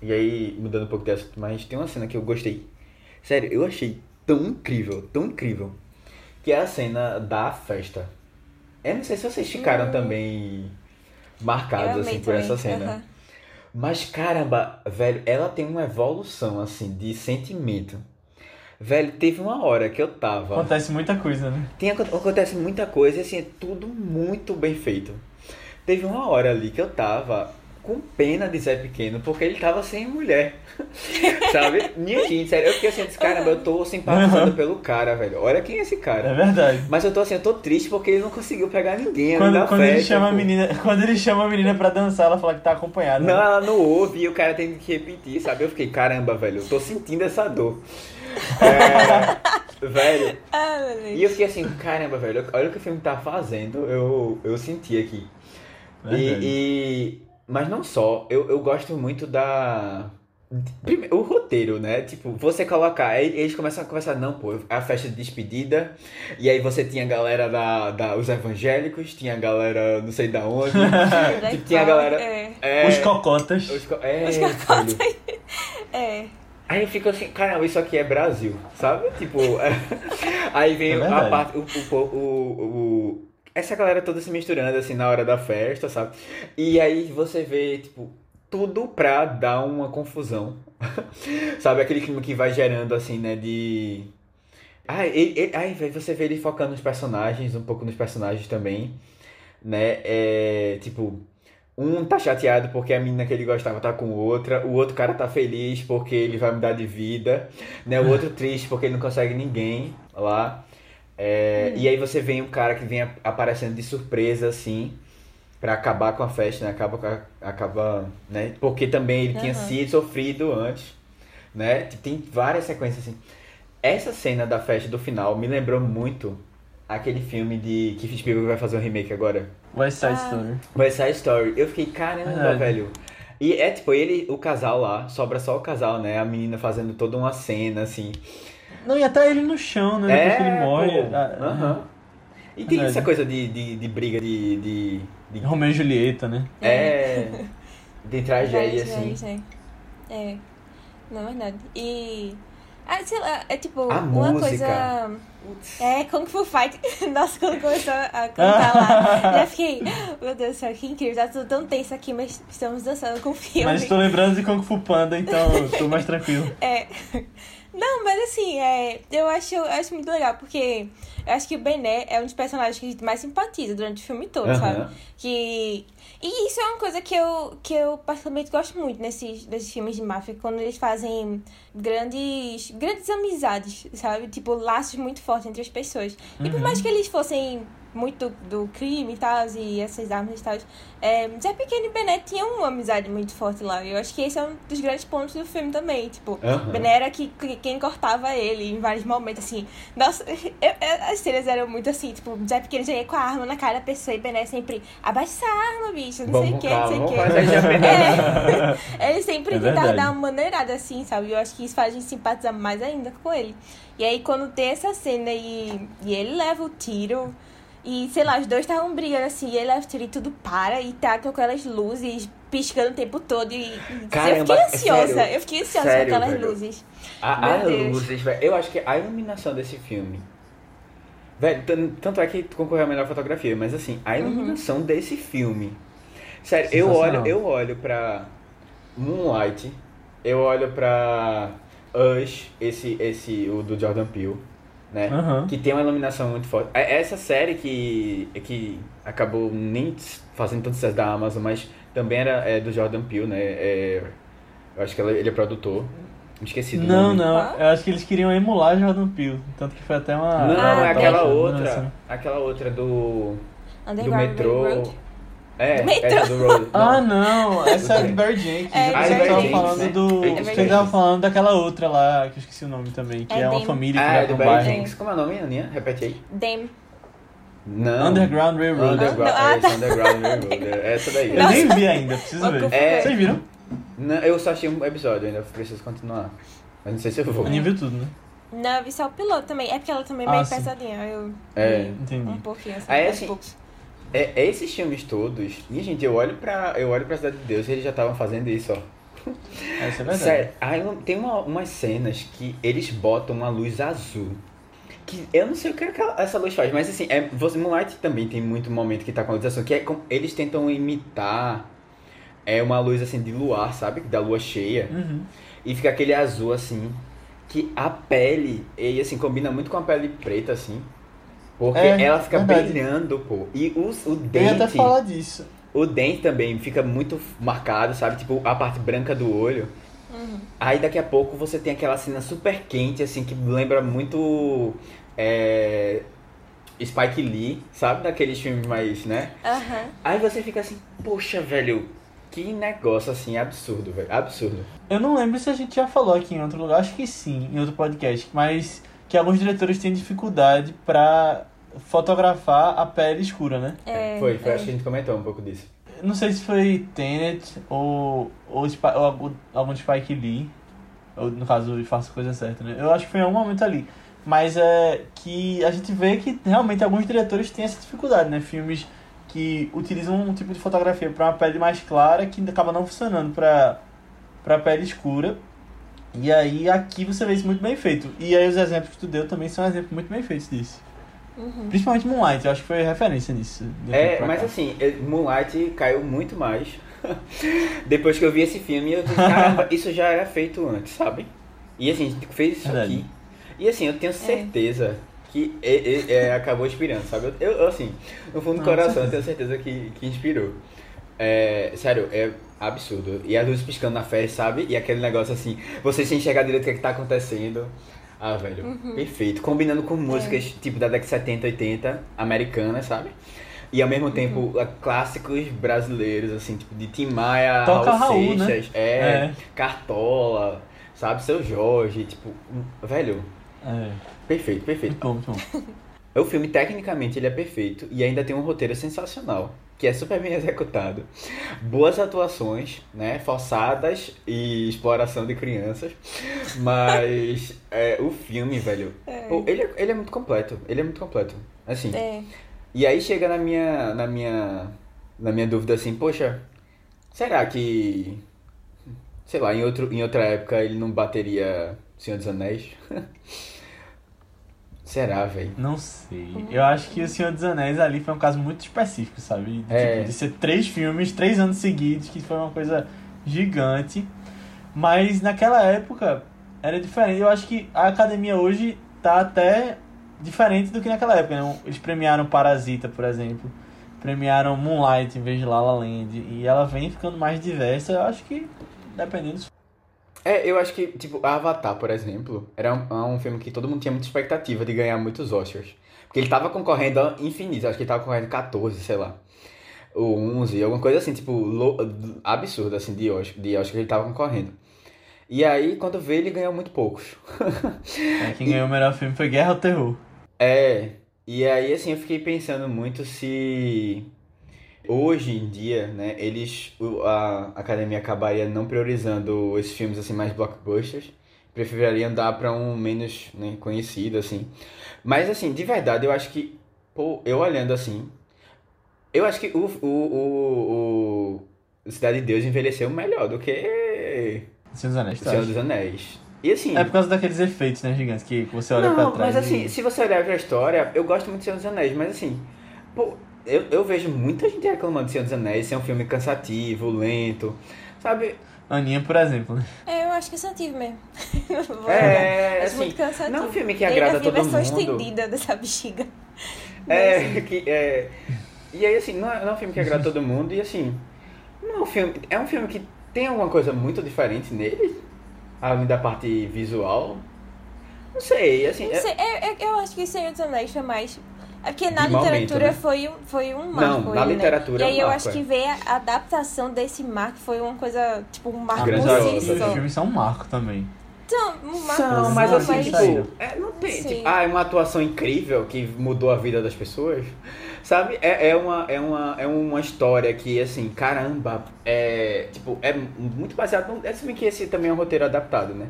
E aí, mudando um pouco de assunto, mas tem uma cena que eu gostei. Sério, eu achei tão incrível, tão incrível. Que é a cena da festa. Eu não sei se vocês ficaram também marcados assim por essa também, cena. aham. Mas caramba, velho, ela tem uma evolução assim de sentimento. Velho, teve uma hora que eu tava. Acontece muita coisa, né? Tem, acontece muita coisa e assim, é tudo muito bem feito. Teve uma hora ali que eu tava com pena de Zé Pequeno, porque ele tava sem mulher. <laughs> Sabe? Minha gente, sério, eu fiquei assim, disse, caramba, eu tô simpatizando pelo cara, velho. Olha quem é esse É cara. verdade. Mas eu tô assim, eu tô triste porque ele não conseguiu pegar ninguém Quando, quando ele festa, chama a menina, <laughs> quando ele chama a menina pra dançar, ela fala que tá acompanhada. Não, né? ela não ouve e o cara tem que repetir, sabe? Eu fiquei, caramba, velho, eu tô sentindo essa dor. <laughs> É, velho, Ah, meu Deus. e eu fiquei assim, caramba, velho, olha o que o filme tá fazendo, eu, eu senti aqui. E, Verdade. e- mas não só, eu, eu gosto muito da, Primeiro, o roteiro, né? Tipo, você colocar, aí eles começam a conversar, não, pô, é a festa de despedida, e aí você tinha a galera da, da os evangélicos, tinha a galera não sei da onde, <laughs> tipo, tinha a galera. É. é, Os cocotas. os co- é, Os filho. cocotas. É. Aí eu fico assim, caramba, isso aqui é Brasil, sabe? Tipo, é- <laughs> aí vem É a parte, o, o, o, o- essa galera toda se misturando assim na hora da festa, sabe? E aí você vê, tipo, tudo pra dar uma confusão. <laughs> sabe, aquele clima que vai gerando assim, né, de... Ele, ele- véi, você vê ele focando nos personagens, um pouco nos personagens também, né? É, tipo, um tá chateado porque a menina que ele gostava tá com outra, o outro cara tá feliz porque ele vai mudar de vida, né? O outro <laughs> triste porque ele não consegue ninguém lá. É, E aí você vem um cara que vem ap- aparecendo de surpresa, assim, pra acabar com a festa, né? Acaba, acaba, né? Porque também ele tinha Aham. sido sofrido antes, né? Tem várias sequências assim. Essa cena da festa do final me lembrou muito aquele filme de que Spielberg vai fazer um remake agora. West Side Ah. Story. West Side Story. Eu fiquei, caramba, Verdade. velho. E é tipo, ele, o casal lá, sobra só o casal, né? A menina fazendo toda uma cena, assim. Não, e até ele no chão, né? Depois que ele morre. pô. Ah, Aham. E tem essa coisa de, de, de briga, de, de, de- Romeu e Julieta, né? É. De tragédia, assim. né? É. Não, é verdade. E. Ah, sei lá, é tipo, A uma música. coisa. É, Kung Fu Fight. <laughs> Nossa, quando começou a <laughs> cantar lá, já fiquei. Meu Deus do céu, que incrível. Tá tudo tão tenso aqui, mas estamos dançando com o filme. Mas tô lembrando de Kung Fu Panda, então tô mais tranquilo. É. Não, mas assim, é, eu, acho, eu acho muito legal, porque eu acho que o Bené é um dos personagens que a gente mais simpatiza durante o filme todo, Aham. sabe? Que. E isso é uma coisa que eu, que eu particularmente gosto muito nesses, nesses filmes de máfia, quando eles fazem grandes, grandes amizades, sabe? Tipo, laços muito fortes entre as pessoas. E por mais que eles fossem muito do crime e tal, e essas armas e tal, é, Zé Pequeno e Bené tinham uma amizade muito forte lá. E eu acho que esse é um dos grandes pontos do filme também. Tipo, Aham. Bené era que, que- quem cortava ele em vários momentos, assim. Nossa, <laughs> eu- eu- as cenas eram muito assim, tipo, Zé Pequeno já ia com a arma na cara da pessoa e Bené sempre abaixa a arma, bicho, não sei o que, não sei o que. <laughs> É, <laughs> ele sempre É tentava dar uma maneirada assim, sabe? Eu acho que isso faz a gente simpatizar mais ainda com ele. E aí quando tem essa cena e, e ele leva o tiro. E, sei lá, os dois estavam brigando assim, e ele e tudo para, e tá com aquelas luzes piscando o tempo todo. E, e- eu Caramba, fiquei ansiosa, sério? eu fiquei ansiosa Sério, com aquelas velho? luzes. A, Meu a Deus. luzes, velho. Eu acho que a iluminação desse filme. Velho, tan- tanto é que concorreu a melhor fotografia, mas assim, a iluminação desse filme. Sério, eu olho, eu olho pra Moonlight, eu olho pra Us, esse, esse, o do Jordan Peele, né? Aham. Que tem uma iluminação muito forte. É- Essa série que, que acabou nem fazendo tanto sucesso da Amazon, mas também era é, do Jordan Peele, né? É, eu acho que ela- ele é produtor. Esqueci do Não, nome. não. Ah? Eu acho que eles queriam emular Jordan Peele. Tanto que foi até uma. Não, Ah, é aquela outra. noção. Aquela outra do. Do metrô. Railroad. É, Metrô. essa do Road. <laughs> Ah, não. Essa é Jenkins. É, tava Jenkins, falando né? do. É tava Jenkins. falando daquela outra lá, que eu esqueci o nome também. Que É é, uma Dem- família que Ah, vai é pra do um Barry bairro. Jenkins. Como é o nome, Aninha? Repete aí. Dem. Não. Underground Railroad. Underground. Ah, é, tá. Underground Railroad. É essa daí. Eu Nossa. nem vi ainda, preciso ver. É. Vocês viram? Não, eu só achei um episódio, ainda preciso continuar. Mas não sei se eu vou. Aninha viu tudo, né? Não, eu vi só o piloto também. É porque ela também é Ah, meio sim. pesadinha. Eu É. Entendi. um pouquinho, assim, Aí, assim, poucos. É, é esses filmes todos. Minha gente, eu olho pra, eu olho pra Cidade de Deus e eles já estavam fazendo isso, ó. Essa é verdade. Sério, aí tem uma- umas cenas que eles botam uma luz azul. Que eu não sei o que aquela- essa luz faz, mas assim, é, você, Moonlight também tem muito momento que tá com a luz azul, que é com, eles tentam imitar é uma luz assim de luar, sabe? Da lua cheia. Uhum. E fica aquele azul assim, que a pele, e assim, combina muito com a pele preta, assim. Porque É, ela fica verdade. brilhando, pô. E o, o Eu ia até dente. falar disso. O dente também fica muito marcado, sabe? Tipo, a parte branca do olho. Uhum. Aí daqui a pouco você tem aquela cena super quente, assim, que lembra muito. É, Spike Lee, sabe? Daqueles filmes mais, né? Aham. Aí você fica assim, poxa, velho, que negócio assim, absurdo, velho. Absurdo. Eu não lembro se a gente já falou aqui em outro lugar, acho que sim, em outro podcast, mas que alguns diretores têm dificuldade pra fotografar a pele escura, né? É, foi, foi, é. acho que a gente comentou um pouco disso. Não sei se foi Tenet ou, ou, ou algum, Spike Lee. Ou no caso, Faça Coisa Certa, né? Eu acho que foi em algum momento ali. Mas é que a gente vê que realmente alguns diretores têm essa dificuldade, né? Filmes que utilizam um tipo de fotografia para uma pele mais clara que acaba não funcionando para para pele escura. E aí aqui você vê isso muito bem feito. E aí os exemplos que tu deu também são exemplos muito bem feitos disso. Uhum. Principalmente Moonlight, eu acho que foi referência nisso. É, mas cá. assim, Moonlight caiu muito mais. <laughs> Depois que eu vi esse filme, eu disse, caramba, <laughs> isso já era feito antes, sabe? E assim, a gente fez isso Verdade. aqui. E assim, eu tenho certeza que é, é, é, acabou inspirando, sabe? Eu, eu, assim, no fundo do coração, eu tenho certeza que, que inspirou. É, sério, é absurdo. E a luz piscando na festa, sabe? E aquele negócio assim, você sem enxergar direito o que, é que tá acontecendo. Ah, velho, perfeito. Combinando com músicas tipo da década de 70, 80, americanas, sabe? E ao mesmo tempo, a- clássicos brasileiros, assim, tipo de Tim Maia, Toca Raul Raul, né? Seixas, é, É. Cartola, sabe? Seu Jorge, tipo, velho, É, perfeito, perfeito. muito bom, muito bom. <laughs> O filme, tecnicamente, ele é perfeito e ainda tem um roteiro sensacional, que é super bem <laughs> executado. Boas atuações, né? Forçadas e exploração de crianças. Mas <laughs> é, o filme, velho, pô, ele, é, ele é muito completo. Ele é muito completo. Assim. É. E aí chega na minha, na minha, na minha dúvida assim, poxa, será que, sei lá, em, outro, em outra época ele não bateria Senhor dos Anéis? <laughs> será, velho? Não sei. Eu acho que O Senhor dos Anéis ali foi um caso muito específico, sabe? De, É. tipo, de ser três filmes, três anos seguidos, que foi uma coisa gigante. Mas naquela época era diferente. Eu acho que a academia hoje tá até diferente do que naquela época. Né? Eles premiaram Parasita, por exemplo. Premiaram Moonlight em vez de La La Land. E ela vem ficando mais diversa. Eu acho que, dependendo É, eu acho que, tipo, Avatar, por exemplo, era um, é um filme que todo mundo tinha muita expectativa de ganhar muitos Oscars. Porque ele tava concorrendo a infinitos, acho que ele tava concorrendo 14, sei lá. Ou 11, alguma coisa assim, tipo, absurda, assim, de Oscar, de Oscar que ele tava concorrendo. E aí, quando veio, ele ganhou muito poucos. É, quem <laughs> ganhou o melhor filme foi Guerra ao Terror. É, e aí assim eu fiquei pensando muito se hoje em dia, né, eles a academia acabaria não priorizando esses filmes assim mais blockbusters, prefeririam dar pra um menos, né, conhecido assim. Mas assim, de verdade, eu acho que pô, eu olhando assim, eu acho que o o, o, o Cidade de Deus envelheceu melhor do que Senhor dos Anéis, tu Senhor dos Anéis. E assim, É por causa daqueles efeitos, né, gigantes, que você olha pra não, trás. mas assim, e... se você olhar pra história, eu gosto muito de Senhor dos Anéis, mas assim, pô, eu, eu vejo muita gente reclamando de Senhor dos Anéis, ser um filme cansativo, lento, sabe? Aninha, por exemplo, né? É, eu acho que é cansativo mesmo. <laughs> É. Acho assim, muito cansativo. não é um filme que E ainda agrada vi a todo versão mundo. estendida dessa bexiga. É, <laughs> que, é, e aí assim, não é, não é um filme que agrada todo mundo, e assim, não é um filme, é um filme que tem alguma coisa muito diferente nele, além da parte visual, não sei, assim, Não é- sei, é- é- eu acho que Senhor dos Anéis foi mais. É porque na De momento, literatura né? foi, um, foi um marco. Não, na aí, né? literatura E é um aí eu marco, acho é. que ver a adaptação desse marco foi uma coisa, tipo, um marco por obra, si os né? filmes são um marco também. Então, um marco São, por mas si assim, tipo, mas- é, não tem, tipo, ah, é uma atuação incrível que mudou a vida das pessoas, sabe? É, é, uma, é, uma, é uma história que, assim, caramba, é, tipo, é muito baseado, no, é se bem que esse também é um roteiro adaptado, né?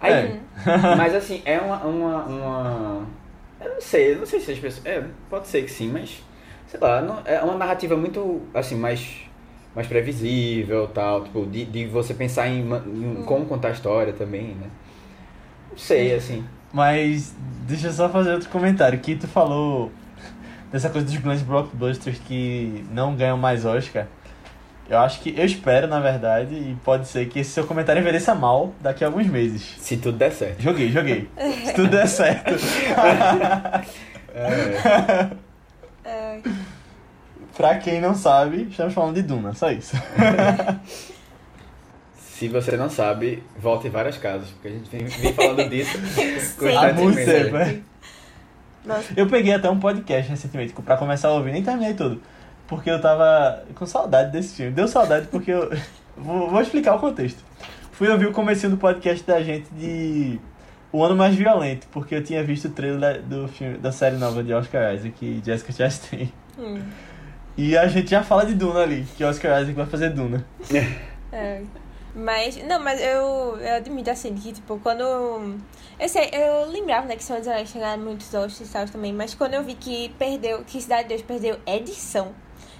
Aí, É. mas assim, é uma, uma, uma, eu não sei, eu não sei se as pessoas, é, pode ser que sim, mas, sei lá, não- é uma narrativa muito, assim, mais, mais previsível, tal, tipo, de, de você pensar em, em como contar a história também, né? Não sei, assim. Mas deixa eu só fazer outro comentário. Que tu falou dessa coisa dos grandes blockbusters que não ganham mais Oscar. Eu acho que, eu espero, na verdade, e pode ser que esse seu comentário envelheça mal daqui a alguns meses. Se tudo der certo. Joguei, joguei. Se tudo der certo. É, É, pra quem não sabe, estamos falando de Duna, só isso. se você não sabe, volte em várias casas, porque a gente vem, vem falando disso <laughs> Sim. Há muito tempo. Nossa, Eu peguei até um podcast recentemente pra começar a ouvir, nem terminei tudo. Porque eu tava com saudade desse filme. Deu saudade porque eu. <laughs> Vou, vou explicar o contexto. Fui ouvir o comecinho do podcast da gente de O Ano Mais Violento, porque eu tinha visto o trailer da, do filme, da série nova de Oscar Isaac e Jessica Chastain. hum. E a gente já fala de Duna ali, que Oscar Isaac vai fazer Duna. É. Mas, não, mas eu, eu admito assim que, tipo, quando. Eu sei, eu lembrava, né, que Senhor dos Anéis tinha muitos Oscars e tal também, mas quando eu vi que perdeu, que Cidade de Deus perdeu edição,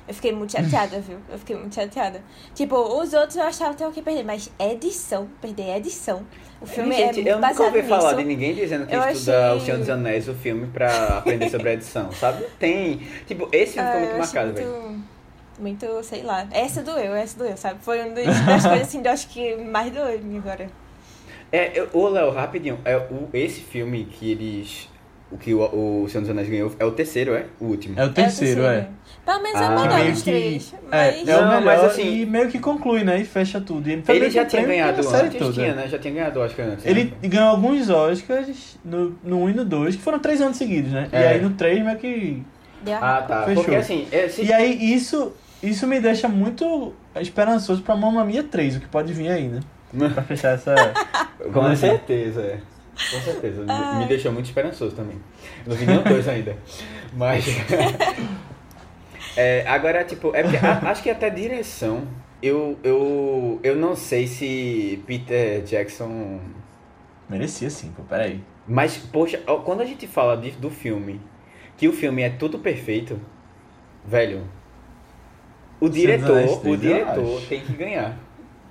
eu fiquei muito chateada, viu? Eu fiquei muito chateada. Tipo, os outros eu achava que tinha que perder, mas edição, perder edição. O filme Gente, é muito eu nunca baseado ouvi falar nisso. de ninguém dizendo que Eu estuda achei- O Senhor dos Anéis, o filme, pra aprender sobre a edição, sabe? Tem. Tipo, esse filme Ah, ficou eu muito marcado, velho. muito, sei lá. Essa doeu, essa doeu, sabe? Foi uma das, coisas assim, eu acho que mais doeu em mim agora. É, eu- ô Léo, rapidinho, é, o, esse filme que eles. O que o, o Senhor dos Anéis ganhou é o terceiro, é? O último. É o terceiro, é. Pelo menos é Ah. o melhor dos que. três. É, Mas... é o Não, melhor mas assim- e meio que conclui, né? E fecha tudo. E Ele meio já tinha ganhado antes, toda. tinha, né? Já tinha ganhado Oscar antes. né? Ele ganhou alguns Oscars no, no 1 e no 2, que foram três anos seguidos, né? E É. aí no 3 meio que. Ah, tá. Fechou. Porque assim, esse... E aí isso, isso me deixa muito esperançoso pra Mamma Mia 3, o que pode vir aí, né? <laughs> Pra fechar essa. Com certeza, é. Com certeza. Me-. Me deixou muito esperançoso também. Não vi nenhum dois ainda. Mas. <laughs> É, agora, tipo, é porque a- acho que até direção. Eu, eu, eu não sei se Peter Jackson. Merecia sim, pô, peraí. Mas, poxa, quando a gente fala de- do filme, que o filme é tudo perfeito, velho. O diretor, o 3, eu diretor tem que ganhar.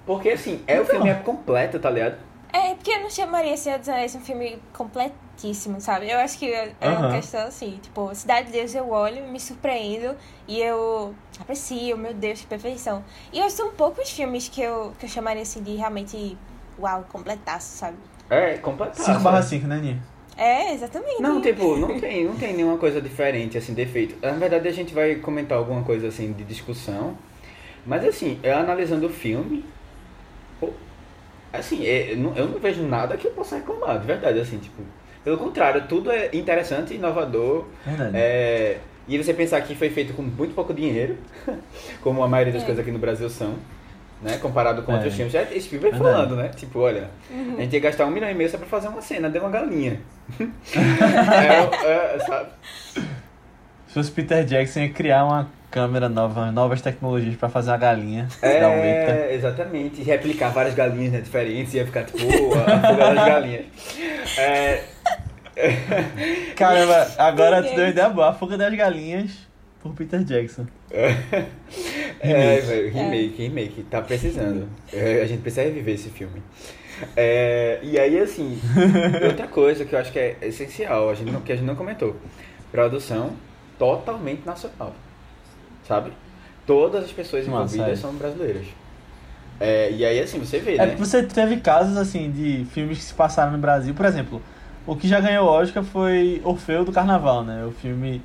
Porque assim, é o Então. filme é completo, tá ligado? É, porque eu não chamaria Senhor dos Anéis um filme completíssimo, sabe? Eu acho que é é uma Aham. questão assim, tipo, Cidade de Deus eu olho, me surpreendo e eu aprecio, meu Deus, que perfeição. E eu são poucos filmes que eu, que eu chamaria assim de realmente, uau, completaço, sabe? É, completaço. 5 barra é. 5, né, Ninha? É, exatamente. Não, tipo, não tem, não tem nenhuma coisa diferente, assim, defeito. Na verdade, a gente vai comentar alguma coisa, assim, de discussão. Mas, assim, eu analisando o filme, assim, é, eu não, eu não vejo nada que eu possa reclamar, de verdade, assim, tipo... Pelo contrário, tudo é interessante, inovador, Verdade. é, e você pensar que foi feito com muito pouco dinheiro, <laughs> como a maioria das É. coisas aqui no Brasil são, né? Comparado com É. outros filmes. Já esse filme vem Verdade. falando, né? Tipo, olha, a gente ia gastar um milhão e meio só pra fazer uma cena de uma galinha. <laughs> <laughs> é, é, sabe? Se fosse Peter Jackson, ia criar uma câmera nova, novas tecnologias pra fazer uma galinha. <laughs> É, exatamente. Replicar várias galinhas né, diferentes, ia ficar tipo a fuga das galinhas. É, <laughs> Caramba, agora tu deu uma ideia boa. A fuga das galinhas por Peter Jackson. <laughs> É, velho, remake, remake, tá precisando. É, a gente precisa reviver esse filme. É, e aí, assim, outra coisa que eu acho que é essencial, a gente não, que a gente não comentou. Produção totalmente nacional. Sabe? Todas as pessoas Nossa, envolvidas é. são brasileiras. É, e aí, assim, você vê, É né? que você teve casos assim de filmes que se passaram no Brasil, por exemplo, o que já ganhou Oscar foi Orfeu do Carnaval, né? O filme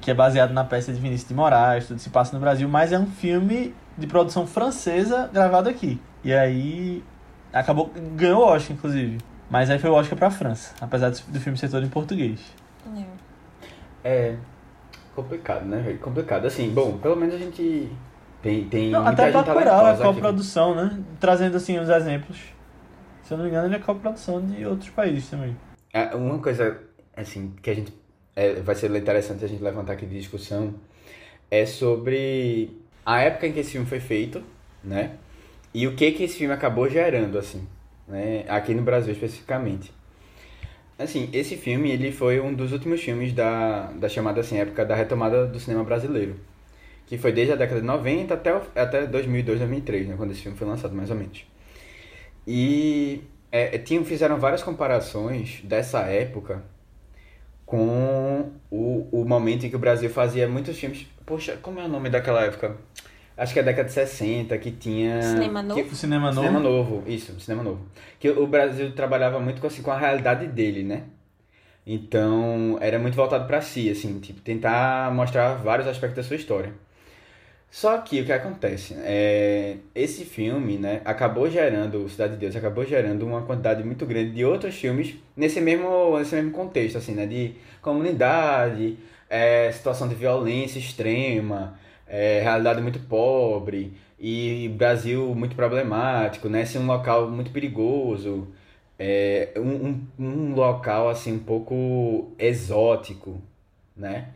que é baseado na peça de Vinícius de Moraes, tudo se passa no Brasil, mas é um filme de produção francesa gravado aqui. E aí acabou ganhou o Oscar inclusive, mas aí foi o Oscar pra França, apesar do do filme ser todo em português. É. Complicado, né, velho? Complicado. Assim, bom, pelo menos a gente tem, tem Não, até gente Bacurau é talentosa aqui. coprodução, né? Trazendo assim os exemplos. Se eu não me engano, ele é coprodução de outros países também. É, Uma coisa, assim, que a gente é, vai ser interessante a gente levantar aqui de discussão é sobre a época em que esse filme foi feito, né? E o que que esse filme acabou gerando, assim, né? Aqui no Brasil especificamente. Assim, esse filme, ele foi um dos últimos filmes da, da chamada, assim, época da retomada do cinema brasileiro. Que foi desde a década de 90 até, até 2002, 2003, né? Quando esse filme foi lançado, mais ou menos. E é, tinham, fizeram várias comparações dessa época com o, o momento em que o Brasil fazia muitos filmes. Poxa, como é o nome daquela época? Acho que é a década de 60, que tinha. Cinema novo? que- cinema novo. Cinema novo, isso, cinema novo. Que o Brasil trabalhava muito com, assim, com a realidade dele, né? Então, era muito voltado pra si, assim, tipo, tentar mostrar vários aspectos da sua história. Só que o que acontece? É, esse filme, né, acabou gerando, Cidade de Deus acabou gerando uma quantidade muito grande de outros filmes nesse mesmo, nesse mesmo contexto, assim, né, de comunidade, é, situação de violência extrema, é, realidade muito pobre e Brasil muito problemático, né, ser um local muito perigoso, é, um, um, um local assim um pouco exótico, né?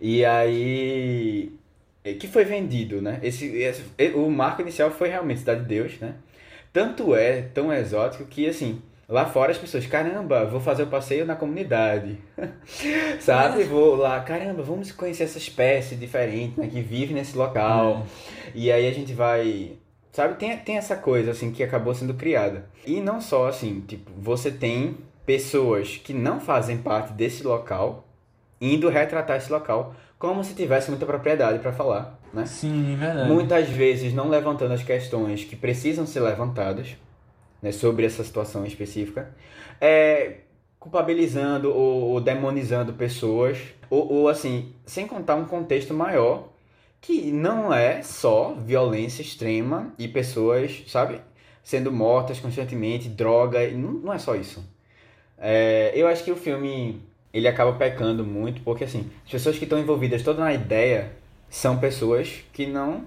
E aí que foi vendido, né? Esse, esse, o marco inicial foi realmente Cidade de Deus, né? Tanto é tão exótico que, assim, lá fora as pessoas, caramba, vou fazer o passeio na comunidade, <laughs> sabe? Vou lá, caramba, vamos conhecer essa espécie diferente, né? Que vive nesse local. É. E aí a gente vai... Sabe, tem, tem essa coisa, assim, que acabou sendo criada. E não só, assim, tipo, você tem pessoas que não fazem parte desse local indo retratar esse local como se tivesse muita propriedade para falar, né? Sim, verdade. Muitas vezes não levantando as questões que precisam ser levantadas né, sobre essa situação específica, é, culpabilizando ou, ou demonizando pessoas, ou, ou assim, sem contar um contexto maior que não é só violência extrema e pessoas, sabe, sendo mortas constantemente, droga, não, não é só isso. É, eu acho que o filme ele acaba pecando muito, porque assim, as pessoas que estão envolvidas toda na ideia são pessoas que não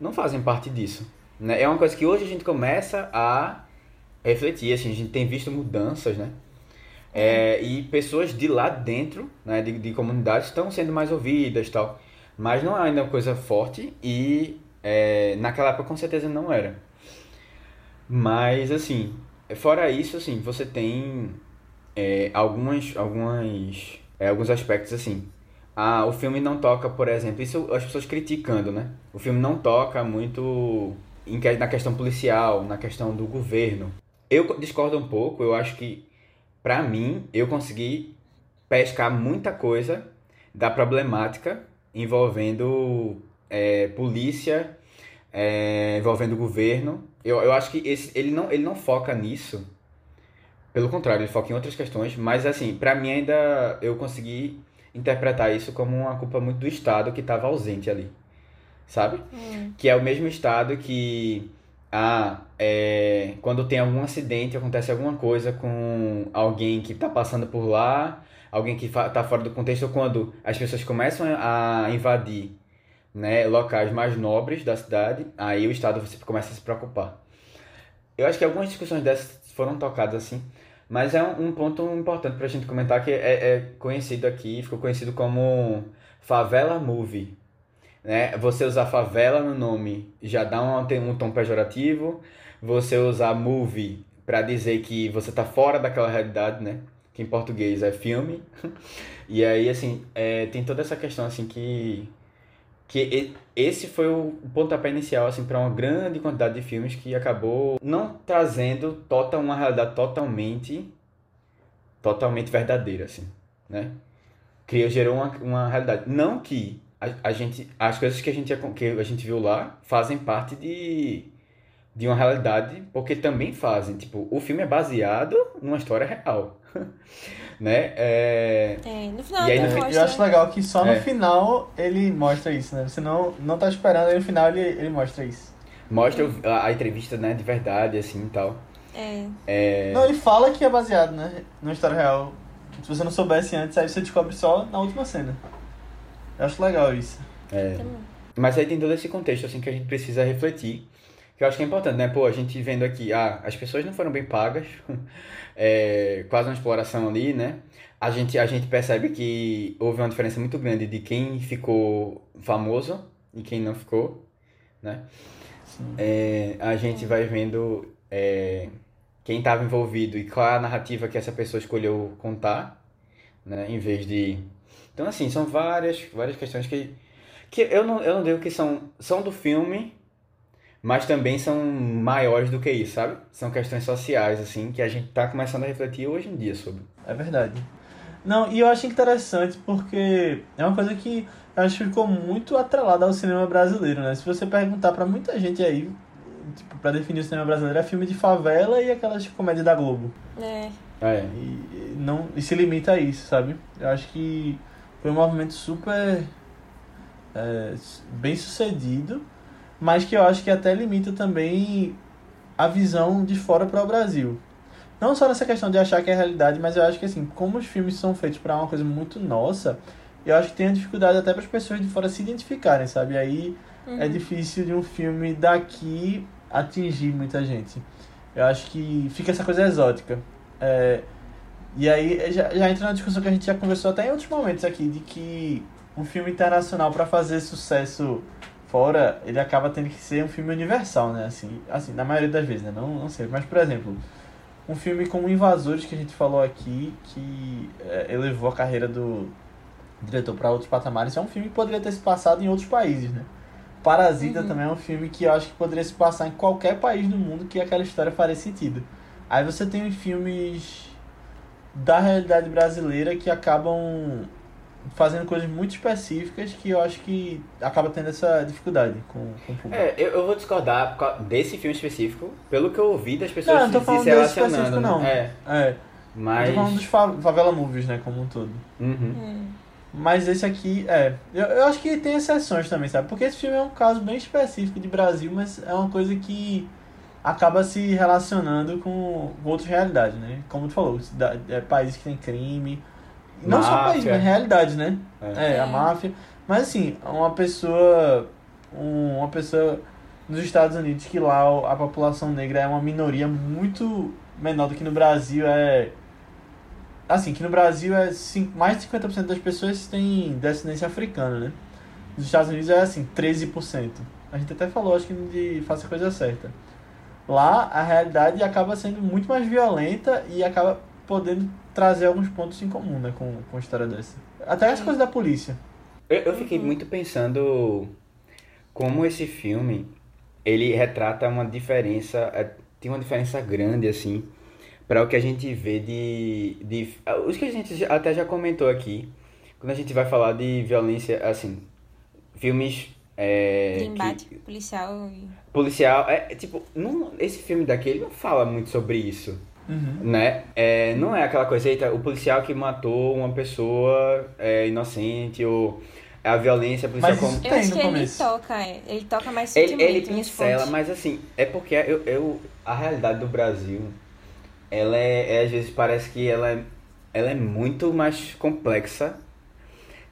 não fazem parte disso. Né? É uma coisa que hoje a gente começa a refletir, assim, a gente tem visto mudanças, né? É, e pessoas de lá dentro, né, de, de comunidades, estão sendo mais ouvidas tal. Mas não é ainda uma coisa forte e é, naquela época com certeza não era. Mas, assim, fora isso, assim, você tem é, algumas, algumas, é, alguns aspectos assim. Ah, o filme não toca, por exemplo, isso as pessoas criticando, né? O filme não toca muito em, na questão policial, na questão do governo. Eu discordo um pouco, eu acho que, pra mim, eu consegui pescar muita coisa da problemática envolvendo é, polícia, é, envolvendo governo. Eu, eu acho que esse, ele, não, ele não foca nisso pelo contrário, ele foca em outras questões, mas assim, para mim ainda eu consegui interpretar isso como uma culpa muito do Estado que estava ausente ali. Sabe? Hum. Que é o mesmo Estado que ah, é, quando tem algum acidente, acontece alguma coisa com alguém que está passando por lá, alguém que está fora do contexto, ou quando as pessoas começam a invadir né, locais mais nobres da cidade, aí o Estado começa a se preocupar. Eu acho que algumas discussões dessas foram tocadas assim, mas é um, um ponto importante para a gente comentar que é, é, conhecido aqui, ficou conhecido como favela movie. Né? Você usar favela no nome já dá um, um tom pejorativo. Você usar movie para dizer que você está fora daquela realidade, né? Que em português é filme. <laughs> E aí, assim, é, tem toda essa questão, assim, que que esse foi o pontapé inicial assim para uma grande quantidade de filmes que acabou não trazendo total uma realidade totalmente totalmente verdadeira assim né criou gerou uma, uma realidade não que a, a gente as coisas que a gente que a gente viu lá fazem parte de de uma realidade porque também fazem tipo o filme é baseado numa história real <laughs> né? É... é no final e aí. Eu acho legal que só no é. final ele mostra isso, né? Você não, não tá esperando, aí no final ele, ele mostra isso. Mostra a, a entrevista, né, de verdade, assim, e tal. É. é. Não, ele fala que é baseado, né, numa história real. Se você não soubesse antes, aí você descobre só na última cena. Eu acho legal isso. É. Mas aí tem todo esse contexto, assim, que a gente precisa refletir. Que eu acho que é importante, né? Pô, a gente vendo aqui, ah, as pessoas não foram bem pagas. <laughs> é, quase uma exploração ali, né? A gente, a gente percebe que houve uma diferença muito grande de quem ficou famoso e quem não ficou, né? É, a gente vai vendo é, quem estava envolvido e qual é a narrativa que essa pessoa escolheu contar, né? Em vez de... Então, assim, são várias, várias questões que, que eu, não, eu não digo que são, são do filme, mas também são maiores do que isso, sabe? São questões sociais, assim, que a gente tá começando a refletir hoje em dia sobre. É verdade. Não, e eu acho interessante porque é uma coisa que eu acho que ficou muito atrelada ao cinema brasileiro, né? Se você perguntar para muita gente aí, tipo, pra definir o cinema brasileiro, é filme de favela e aquelas comédias da Globo. É. É. E, não, e se limita a isso, sabe? Eu acho que foi um movimento super é, bem sucedido mas que eu acho que até limita também a visão de fora para o Brasil. Não só nessa questão de achar que é realidade, mas eu acho que assim, como os filmes são feitos para uma coisa muito nossa, eu acho que tem a dificuldade até para as pessoas de fora se identificarem, sabe? Aí é uhum. é difícil de um filme daqui atingir muita gente. Eu acho que fica essa coisa exótica. É, e aí já, já entra na discussão que a gente já conversou até em outros momentos aqui, de que um filme internacional para fazer sucesso fora, ele acaba tendo que ser um filme universal, né? Assim, assim na maioria das vezes, né? Não, não sei. Mas, por exemplo, um filme como Invasores, que a gente falou aqui, que é, elevou a carreira do diretor para outros patamares, é um filme que poderia ter se passado em outros países, né? Parasita uhum. também é um filme que eu acho que poderia se passar em qualquer país do mundo que aquela história faria sentido. Aí você tem filmes da realidade brasileira que acabam fazendo coisas muito específicas que eu acho que acaba tendo essa dificuldade com, com o público. É, eu, eu vou discordar desse filme específico, pelo que eu ouvi das pessoas não, não tô falando se relacionando. Né? Não. É. é. Mas... Eu tô falando dos favela movies, né, como um todo. Uhum. Hum. Mas esse aqui, é. Eu, eu acho que tem exceções também, sabe? Porque esse filme é um caso bem específico de Brasil, mas é uma coisa que acaba se relacionando com, outras realidades, né? Como tu falou, é, países que tem crime, não máfia. só país, mas realidade, né? É. é. a máfia. Mas assim, uma pessoa. uma pessoa nos Estados Unidos que lá a população negra é uma minoria muito menor do que no Brasil. É. Assim, que no Brasil é mais de 50% das pessoas têm descendência africana, né? Nos Estados Unidos é assim, 13%. A gente até falou, acho que de faça a coisa certa. Lá a realidade acaba sendo muito mais violenta e acaba podendo trazer alguns pontos em comum, né, com, com a história dessa. Até as coisas da polícia. Eu, eu fiquei uhum. muito pensando como esse filme, ele retrata uma diferença, é, tem uma diferença grande, assim, para o que a gente vê de, de... Os que a gente até já comentou aqui, quando a gente vai falar de violência, assim, filmes... É, de embate que, policial. Policial, é, tipo, não, esse filme daqui, ele não fala muito sobre isso. Uhum. Né? É, não é aquela coisa, eita, o policial que matou uma pessoa é inocente ou a violência policial mas como... Eu acho que ele toca, é, ele toca mais Ele, ele pincela, mas assim, é porque eu, eu, a realidade do Brasil, ela é, é, às vezes parece que ela é, ela é muito mais complexa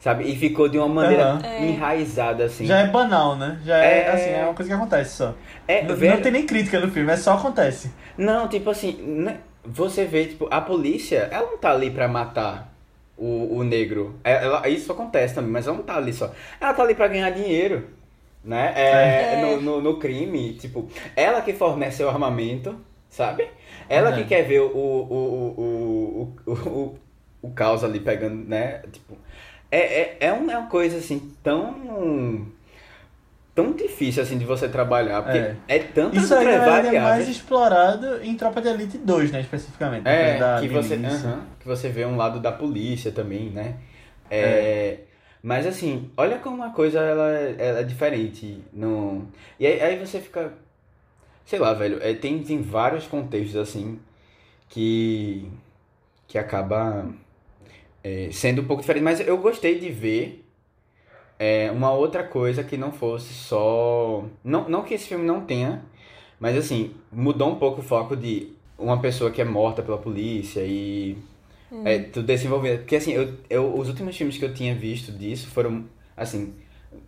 sabe? E ficou de uma maneira uhum. enraizada, assim. Já é banal, né? Já é, é, assim, é uma coisa que acontece só. É, não, não tem nem crítica no filme, é só acontece. Não, tipo assim, né? você vê, tipo, a polícia, ela não tá ali pra matar o, o negro. É, ela, isso acontece também, mas ela não tá ali só. Ela tá ali pra ganhar dinheiro, né? É, é. No, no, no, crime, tipo, ela que fornece o armamento, sabe? Ela que quer ver o, o, o, o, o, o, o caos ali pegando, né? Tipo, é, é, é, uma, é uma coisa assim tão tão difícil assim de você trabalhar, porque é, é tanto Isso aí é mais explorado em Tropa de Elite 2, né, especificamente. É, que você, uh -huh, que você vê um lado da polícia também, né? É, é. Mas assim, olha como uma coisa ela, ela é diferente. No... E aí, aí você fica. Sei lá, velho, é, tem, tem vários contextos assim que. que acaba é, sendo um pouco diferente. Mas eu gostei de ver é, uma outra coisa que não fosse só. Não, não que esse filme não tenha, mas assim, mudou um pouco o foco de uma pessoa que é morta pela polícia e. Hum. É, tudo desenvolvido. Porque assim, eu, eu, os últimos filmes que eu tinha visto disso foram, assim,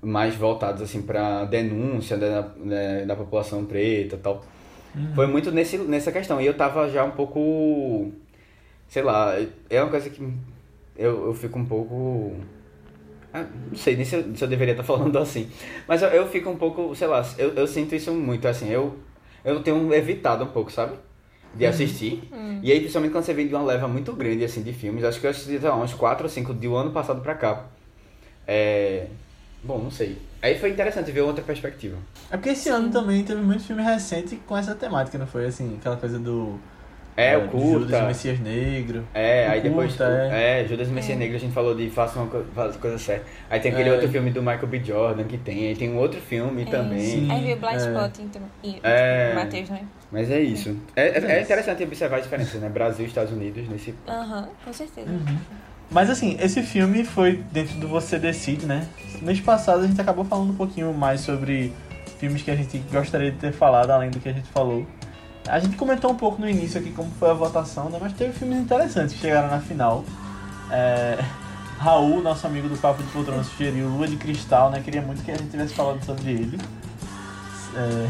mais voltados assim para denúncia da, da, da, população preta e tal. Uhum. Foi muito nesse, nessa questão. E eu tava já um pouco. Sei lá, é uma coisa que eu, eu fico um pouco ah, não sei nem se eu, se eu, deveria estar falando <laughs> assim. Mas eu, eu, fico um pouco, sei lá, eu, eu sinto isso muito assim. Eu, eu tenho evitado um pouco, sabe? De uhum. assistir. Uhum. E aí, principalmente quando você vem de uma leva muito grande assim de filmes, acho que eu assisti lá, uns 4 ou 5 de um ano passado pra cá. É. Bom, não sei. Aí foi interessante ver outra perspectiva. É porque esse Sim. ano também teve muito filme recente com essa temática, não foi? Assim, aquela coisa do é, o curta. Judas Messias Negro. É, aí depois. Curta, é. é, Judas Messias é. Negro a gente falou de Faça uma faça coisa certa. Aí tem aquele é. outro filme do Michael B. Jordan que tem. Aí tem um outro filme é, também. Sim. Aí veio Blind é. Spot então, e é. Matheus, né? Mas é isso. É, é, interessante observar a diferença, né? Brasil e Estados Unidos nesse. Aham, com certeza. Uhum. Mas assim, esse filme foi dentro do Você Decide, né? Mês passado a gente acabou falando um pouquinho mais sobre filmes que a gente gostaria de ter falado, além do que a gente falou. A gente comentou um pouco no início aqui como foi a votação, né? Mas teve filmes interessantes que chegaram na final. É... <laughs> Raul, nosso amigo do Papo de Poltrona, sugeriu Lua de Cristal, né? Queria muito que a gente tivesse falado sobre ele. É...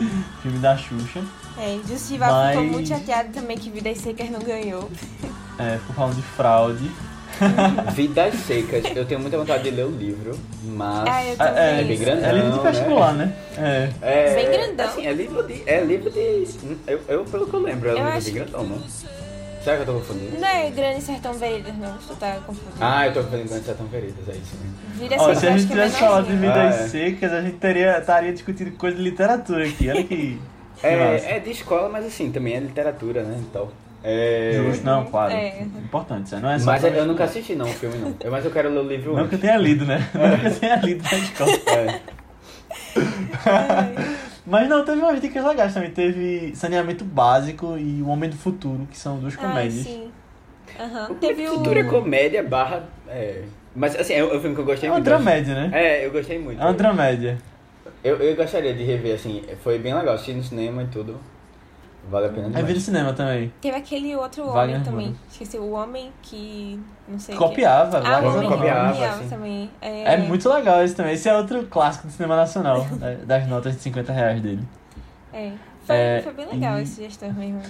<laughs> Filme da Xuxa. É, e o Sival Mas... ficou muito chateado também que Vidas Secas não ganhou. É, ficou falando de fraude. <laughs> Vidas Secas, eu tenho muita vontade de ler o livro, mas Ah, eu É, é, bem grandão, é livro de né? vestibular, né? É. é Bem grandão. Assim, é livro de, é livro de, eu, eu pelo que eu lembro, é Eu livro bem grandão, não? Será que eu tô confundindo? Não é Grande Sertão Veredas, não. Tu tá confundindo. Ah, eu tô confundindo com Sertão Veredas, é isso mesmo. Vira Ó, Seca, se a gente é tivesse falado de vidas Ah, é. secas, a gente teria, estaria discutindo coisa de literatura aqui. Olha que. É, é de escola, mas assim, também é literatura, né, então. É... Justo, não, claro. É. Importante, isso não é só. Mas eu nunca assisti não o filme não, Eu- mas eu quero ler o livro Não que eu tenha lido, né? Não que eu tenha lido na escola. É. <laughs> Mas não, teve umas dicas legais também. Teve Saneamento Básico e O Homem do Futuro, que são duas Ah, comédias. sim. Aham. O Teve o... Futuro é comédia barra... É... Mas assim, é um filme que eu gostei É uma muito. dramédia, né? É, eu gostei muito. É uma dramédia. Eu, eu gostaria de rever, assim, foi bem legal, assisti no cinema e tudo. Vale a pena Aí demais. vi no cinema também. Teve aquele outro Wagner homem também. Moura. Esqueci, o homem que... Não sei Copiava, que. Ah, o homem copiava, copiava assim. também. É, É muito legal esse também. Esse é outro clássico do cinema nacional, <laughs> é, das notas de 50 reais dele. É. Foi, É, foi bem legal e- esse gestor mesmo.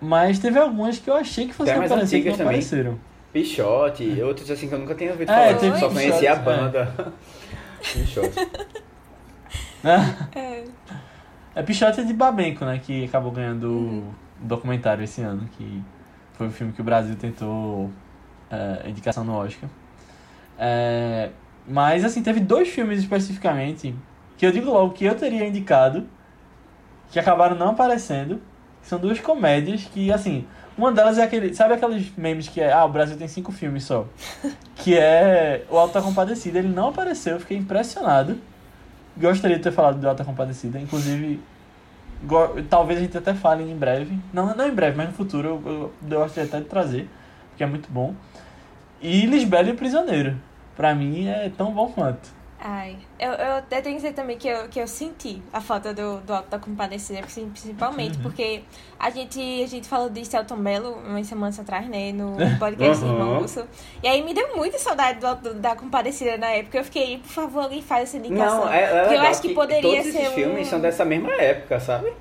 Mas teve algumas que eu achei que fossem aparecer que não também. apareceram. Pichote, outros assim que eu nunca tinha ouvido É, falar. teve Só conhecia a <laughs> Pichote, é. banda. Pichote. É. É Pichote de Babenco, né? Que acabou ganhando Uhum. o documentário esse ano, que foi o filme que o Brasil tentou é, indicação no Oscar. É, mas, assim, teve dois filmes especificamente que eu digo logo que eu teria indicado, que acabaram não aparecendo. São duas comédias que, assim, uma delas é aquele. Sabe aqueles memes que é. Ah, o Brasil tem cinco filmes só. <laughs> que é o Alta Compadecida. Ele não apareceu, eu fiquei impressionado. Gostaria de ter falado do Alta Compadecida. Inclusive, talvez a gente até fale em breve. Não, não em breve, mas no futuro eu, eu, eu gostaria até de trazer, porque é muito bom. E Lisbela e o Prisioneiro. Pra mim é tão bom quanto. Ai, eu, eu até tenho que dizer também que eu, que eu senti a falta do, do Alto da Compadecida, assim, principalmente Uhum. porque a gente, a gente falou de Celton Mello umas semanas atrás, né, no podcast Uhum. Irmão Russo. E aí me deu muita saudade do Alto da Compadecida na época. Eu fiquei, por favor, alguém faz essa indicação. Não, é, é Porque eu legal acho que poderia todos ser esses um- filmes são dessa mesma época, sabe?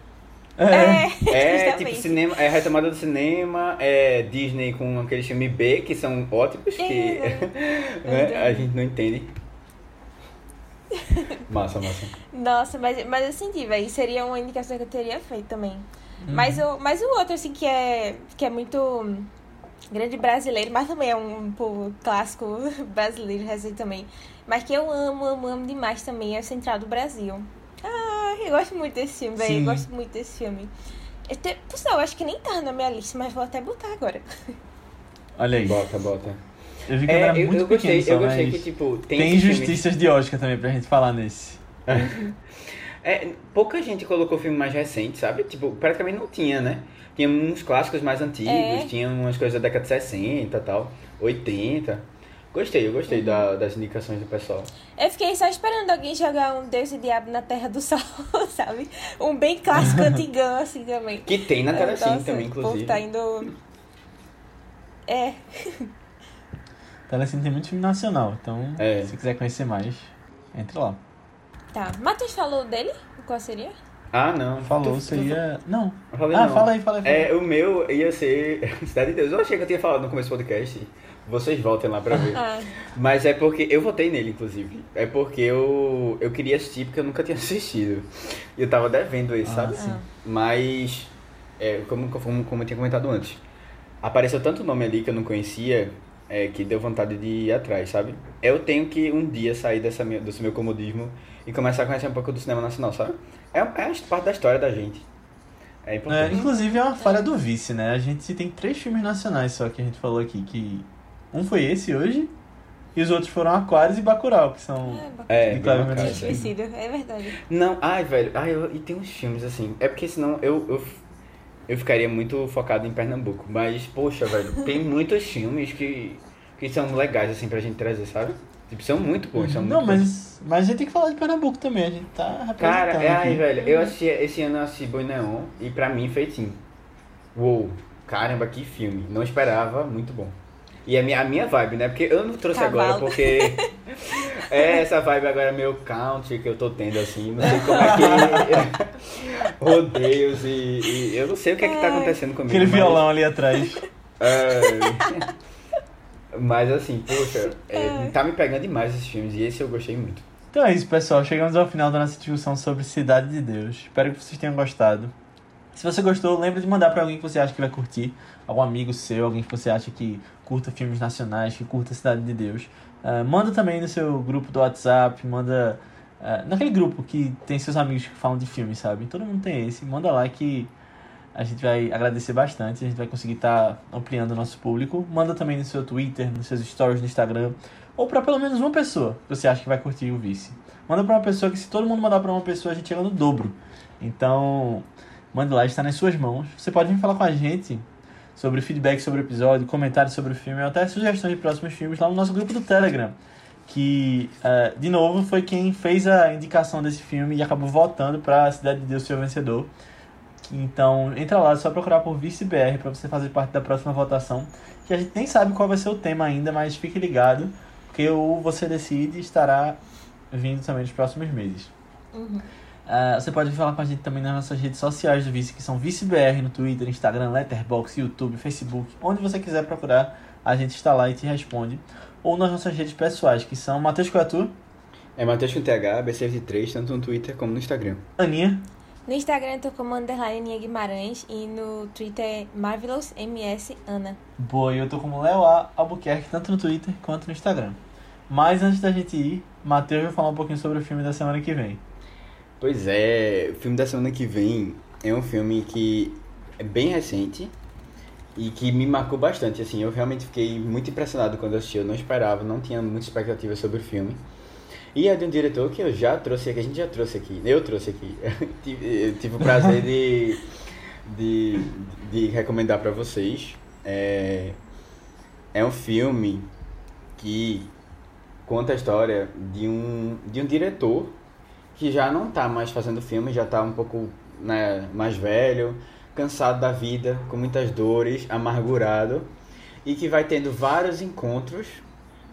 É, É, <laughs> justamente. tipo, cinema, é retomada do cinema, é Disney com aqueles filmes B, que são ótimos, que É, <laughs> né, a gente não entende. <laughs> Massa, massa. Nossa, mas, mas eu senti, velho. Seria uma indicação que eu teria feito também. Uhum. Mas, o, mas o outro, assim, que é, que é muito grande brasileiro, mas também é um pô, clássico <laughs> brasileiro recente também. Mas que eu amo, amo, amo demais também é o Central do Brasil. Ah, eu gosto muito desse filme, velho. Gosto muito desse filme. Sinal, eu acho que nem tá na minha lista, mas vou até botar agora. <laughs> Olha aí. Bota, bota. Eu vi que É, era eu, muito eu gostei, pequeno só, eu gostei mas que, tipo, tem, Tem filmes- injustiças de Oscar também pra gente falar nesse. <laughs> É, pouca gente colocou filme mais recente, sabe? Tipo, praticamente não tinha, né? Tinha uns clássicos mais antigos, É. tinha umas coisas da década de 60 e tal, 80. Gostei, eu gostei Uhum. da- das indicações do pessoal. Eu fiquei só esperando alguém jogar um Deus e Diabo na Terra do Sol, <laughs> sabe? Um bem clássico antigão, assim, também. Que tem na Telecine também, O povo inclusive. tá indo... É, <laughs> Telecine tem muito filme nacional, então É. se quiser conhecer mais, entre lá. tá. Matheus falou dele? Qual seria? Ah, não. Falou, Tu- tu- seria. Não. Eu falei Ah, não. fala aí, fala aí. Fala. É, o meu ia ser <laughs> Cidade de Deus. Eu achei que eu tinha falado no começo do podcast. Vocês voltem lá pra ver. <laughs> Ah, Mas é porque. Eu votei nele, inclusive. É porque eu, eu queria assistir porque eu nunca tinha assistido. E eu tava devendo esse, Ah, sabe? sim. Mas. É, como, como, como eu tinha comentado antes. Apareceu tanto nome ali que eu não conhecia. É, que deu vontade de ir atrás, sabe? Eu tenho que um dia sair dessa minha, desse meu comodismo e começar a conhecer um pouco do cinema nacional, sabe? É, é parte da história da gente. É É, importante. inclusive é uma falha do vice, né? A gente tem três filmes nacionais só que a gente falou aqui, que um foi esse hoje, e os outros foram Aquários e Bacurau, que são... é. É, assim. esquecido, é verdade. Não, ai, velho. Ai, eu, e tem uns filmes assim. É porque senão eu, eu, eu ficaria muito focado em Pernambuco. Mas, poxa, velho, tem <laughs> muitos filmes que, que são legais, assim, pra gente trazer, sabe? Tipo, são muito bons, são Não, muito bons. mas, mas a gente tem que falar de Pernambuco também, a gente tá representando Cara, é, aqui. velho, eu assisti, esse ano eu assisti Boi Neon e pra mim foi assim. Uou, caramba, que filme. Não esperava, muito bom. E a minha, a minha vibe, né? Porque eu não trouxe agora Cavalo. porque. <laughs> É essa vibe agora meio country que eu tô tendo, assim. Não sei como é que. <laughs> Rodeios e, e Eu não sei o que é que tá acontecendo comigo. Aquele mas- violão ali atrás. <laughs> É. Mas assim, poxa, é, tá me pegando demais esses filmes e esse eu gostei muito. Então é isso, pessoal. Chegamos ao final da nossa discussão sobre Cidade de Deus. Espero que vocês tenham gostado. Se você gostou, lembre de mandar para alguém que você acha que vai curtir. Algum amigo seu, alguém que você acha que curta filmes nacionais, que curta Cidade de Deus. Uh, manda também no seu grupo do WhatsApp, manda uh, naquele grupo que tem seus amigos que falam de filmes, sabe? Todo mundo tem esse. Manda lá que a gente vai agradecer bastante. A gente vai conseguir estar tá ampliando o nosso público. Manda também no seu Twitter, nos seus stories no Instagram. Ou para pelo menos uma pessoa que você acha que vai curtir o Vice. Manda para uma pessoa que, se todo mundo mandar para uma pessoa, a gente chega no dobro. Então, mande lá, está nas suas mãos. Você pode vir falar com a gente sobre feedback sobre o episódio, comentários sobre o filme, ou até sugestões de próximos filmes lá no nosso grupo do Telegram. Que, uh, de novo, foi quem fez a indicação desse filme e acabou votando para a Cidade de Deus ser o vencedor. Então, entra lá, é só procurar por ViceBR para você fazer parte da próxima votação. Que a gente nem sabe qual vai ser o tema ainda, mas fique ligado, porque o Você Decide estará vindo também nos próximos meses. Uhum. Uh, você pode falar com a gente também nas nossas redes sociais do Vice, que são ViceBR no Twitter, Instagram, Letterboxd, YouTube, Facebook. Onde você quiser procurar, a gente está lá e te responde. Ou nas nossas redes pessoais, que são Matheus Coatu. É Matheus com TH, BC3, tanto no Twitter como no Instagram. Aninha. No Instagram eu tô como underline Aninha Guimarães e no Twitter é Marvelous MS Ana. Boa, e eu tô como Leo A. Albuquerque, tanto no Twitter quanto no Instagram. Mas antes da gente ir, Matheus vai falar um pouquinho sobre o filme da semana que vem. Pois é, o filme da semana que vem é um filme que é bem recente e que me marcou bastante, assim, eu realmente fiquei muito impressionado quando assisti, eu não esperava, não tinha muita expectativa sobre o filme. E é de um diretor que eu já trouxe aqui, a gente já trouxe aqui, eu trouxe aqui, <laughs> eu tive o prazer de, de, de recomendar para vocês. É, é um filme que conta a história de um, de um diretor que já não tá mais fazendo filme, já tá um pouco né, mais velho, cansado da vida, com muitas dores, amargurado, e que vai tendo vários encontros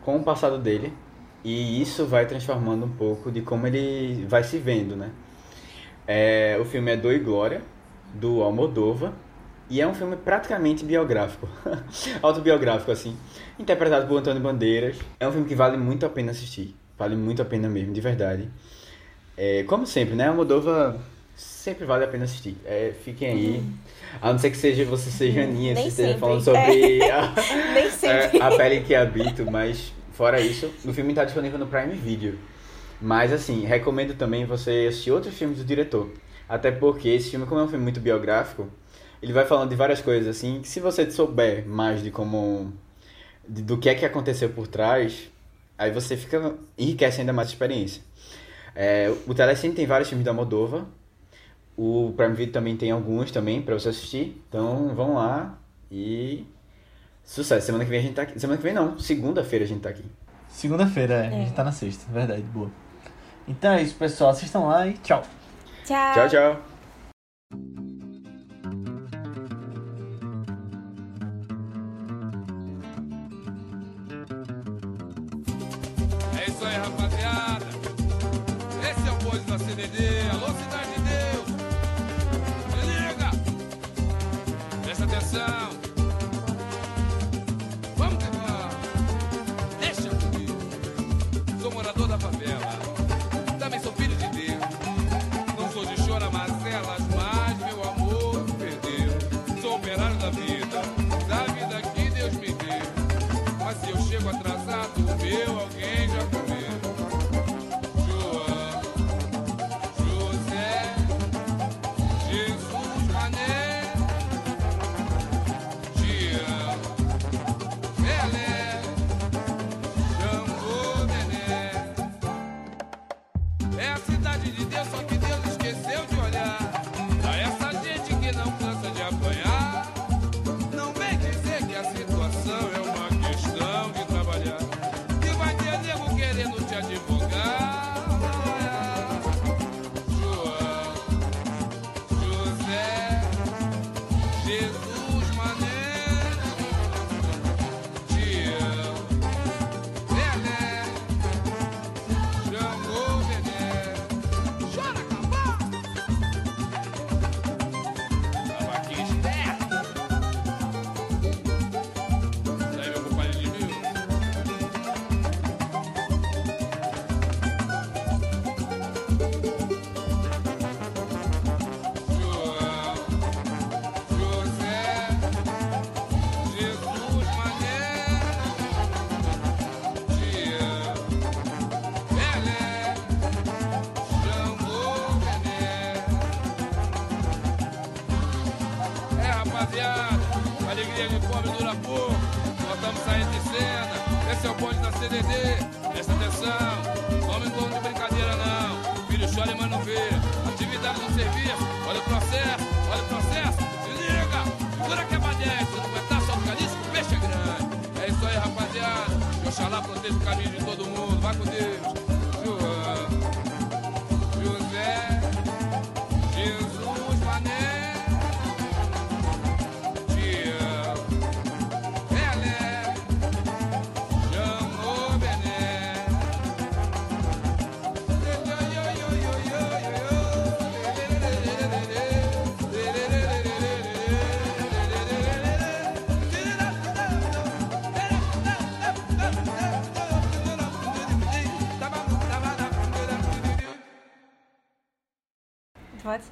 com o passado dele, e isso vai transformando um pouco de como ele vai se vendo, né? É, o filme é Do e Glória, do Almodova, e é um filme praticamente biográfico, <laughs> autobiográfico assim, interpretado por Antônio Bandeiras. É um filme que vale muito a pena assistir, vale muito a pena mesmo, de verdade. É, como sempre, né? A Moldova sempre vale a pena assistir. É, fiquem aí. A não ser que seja, você seja Aninha, você esteja falando sobre é. <laughs> a, <laughs> a, a pele que habito, mas fora isso, o filme está disponível no Prime Video. Mas assim, recomendo também você assistir outros filmes do diretor. Até porque esse filme, como é um filme muito biográfico, ele vai falando de várias coisas assim, que se você souber mais de como. De, do que é que aconteceu por trás, aí você fica. enriquece ainda mais a experiência. É, o Telecine tem vários filmes da Moldova. O Prime Video também tem alguns também para você assistir. Então vão lá e sucesso. Semana que vem a gente tá aqui. Semana que vem não, segunda-feira a gente tá aqui. Segunda-feira, é. A gente tá na sexta, verdade, boa. Então é isso, pessoal. Assistam lá e tchau. Tchau. Tchau, tchau. É isso aí, rapaziada. CDD. Alô, Cidade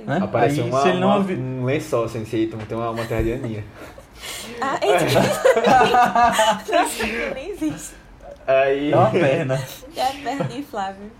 Né? Apareceu Aí, uma, se ele não uma, ouvi... um lençol assim, se tem uma, uma terra de Aninha. ah, é. <laughs> Nem existe. Aí... É uma perna. É a perna de Flávio.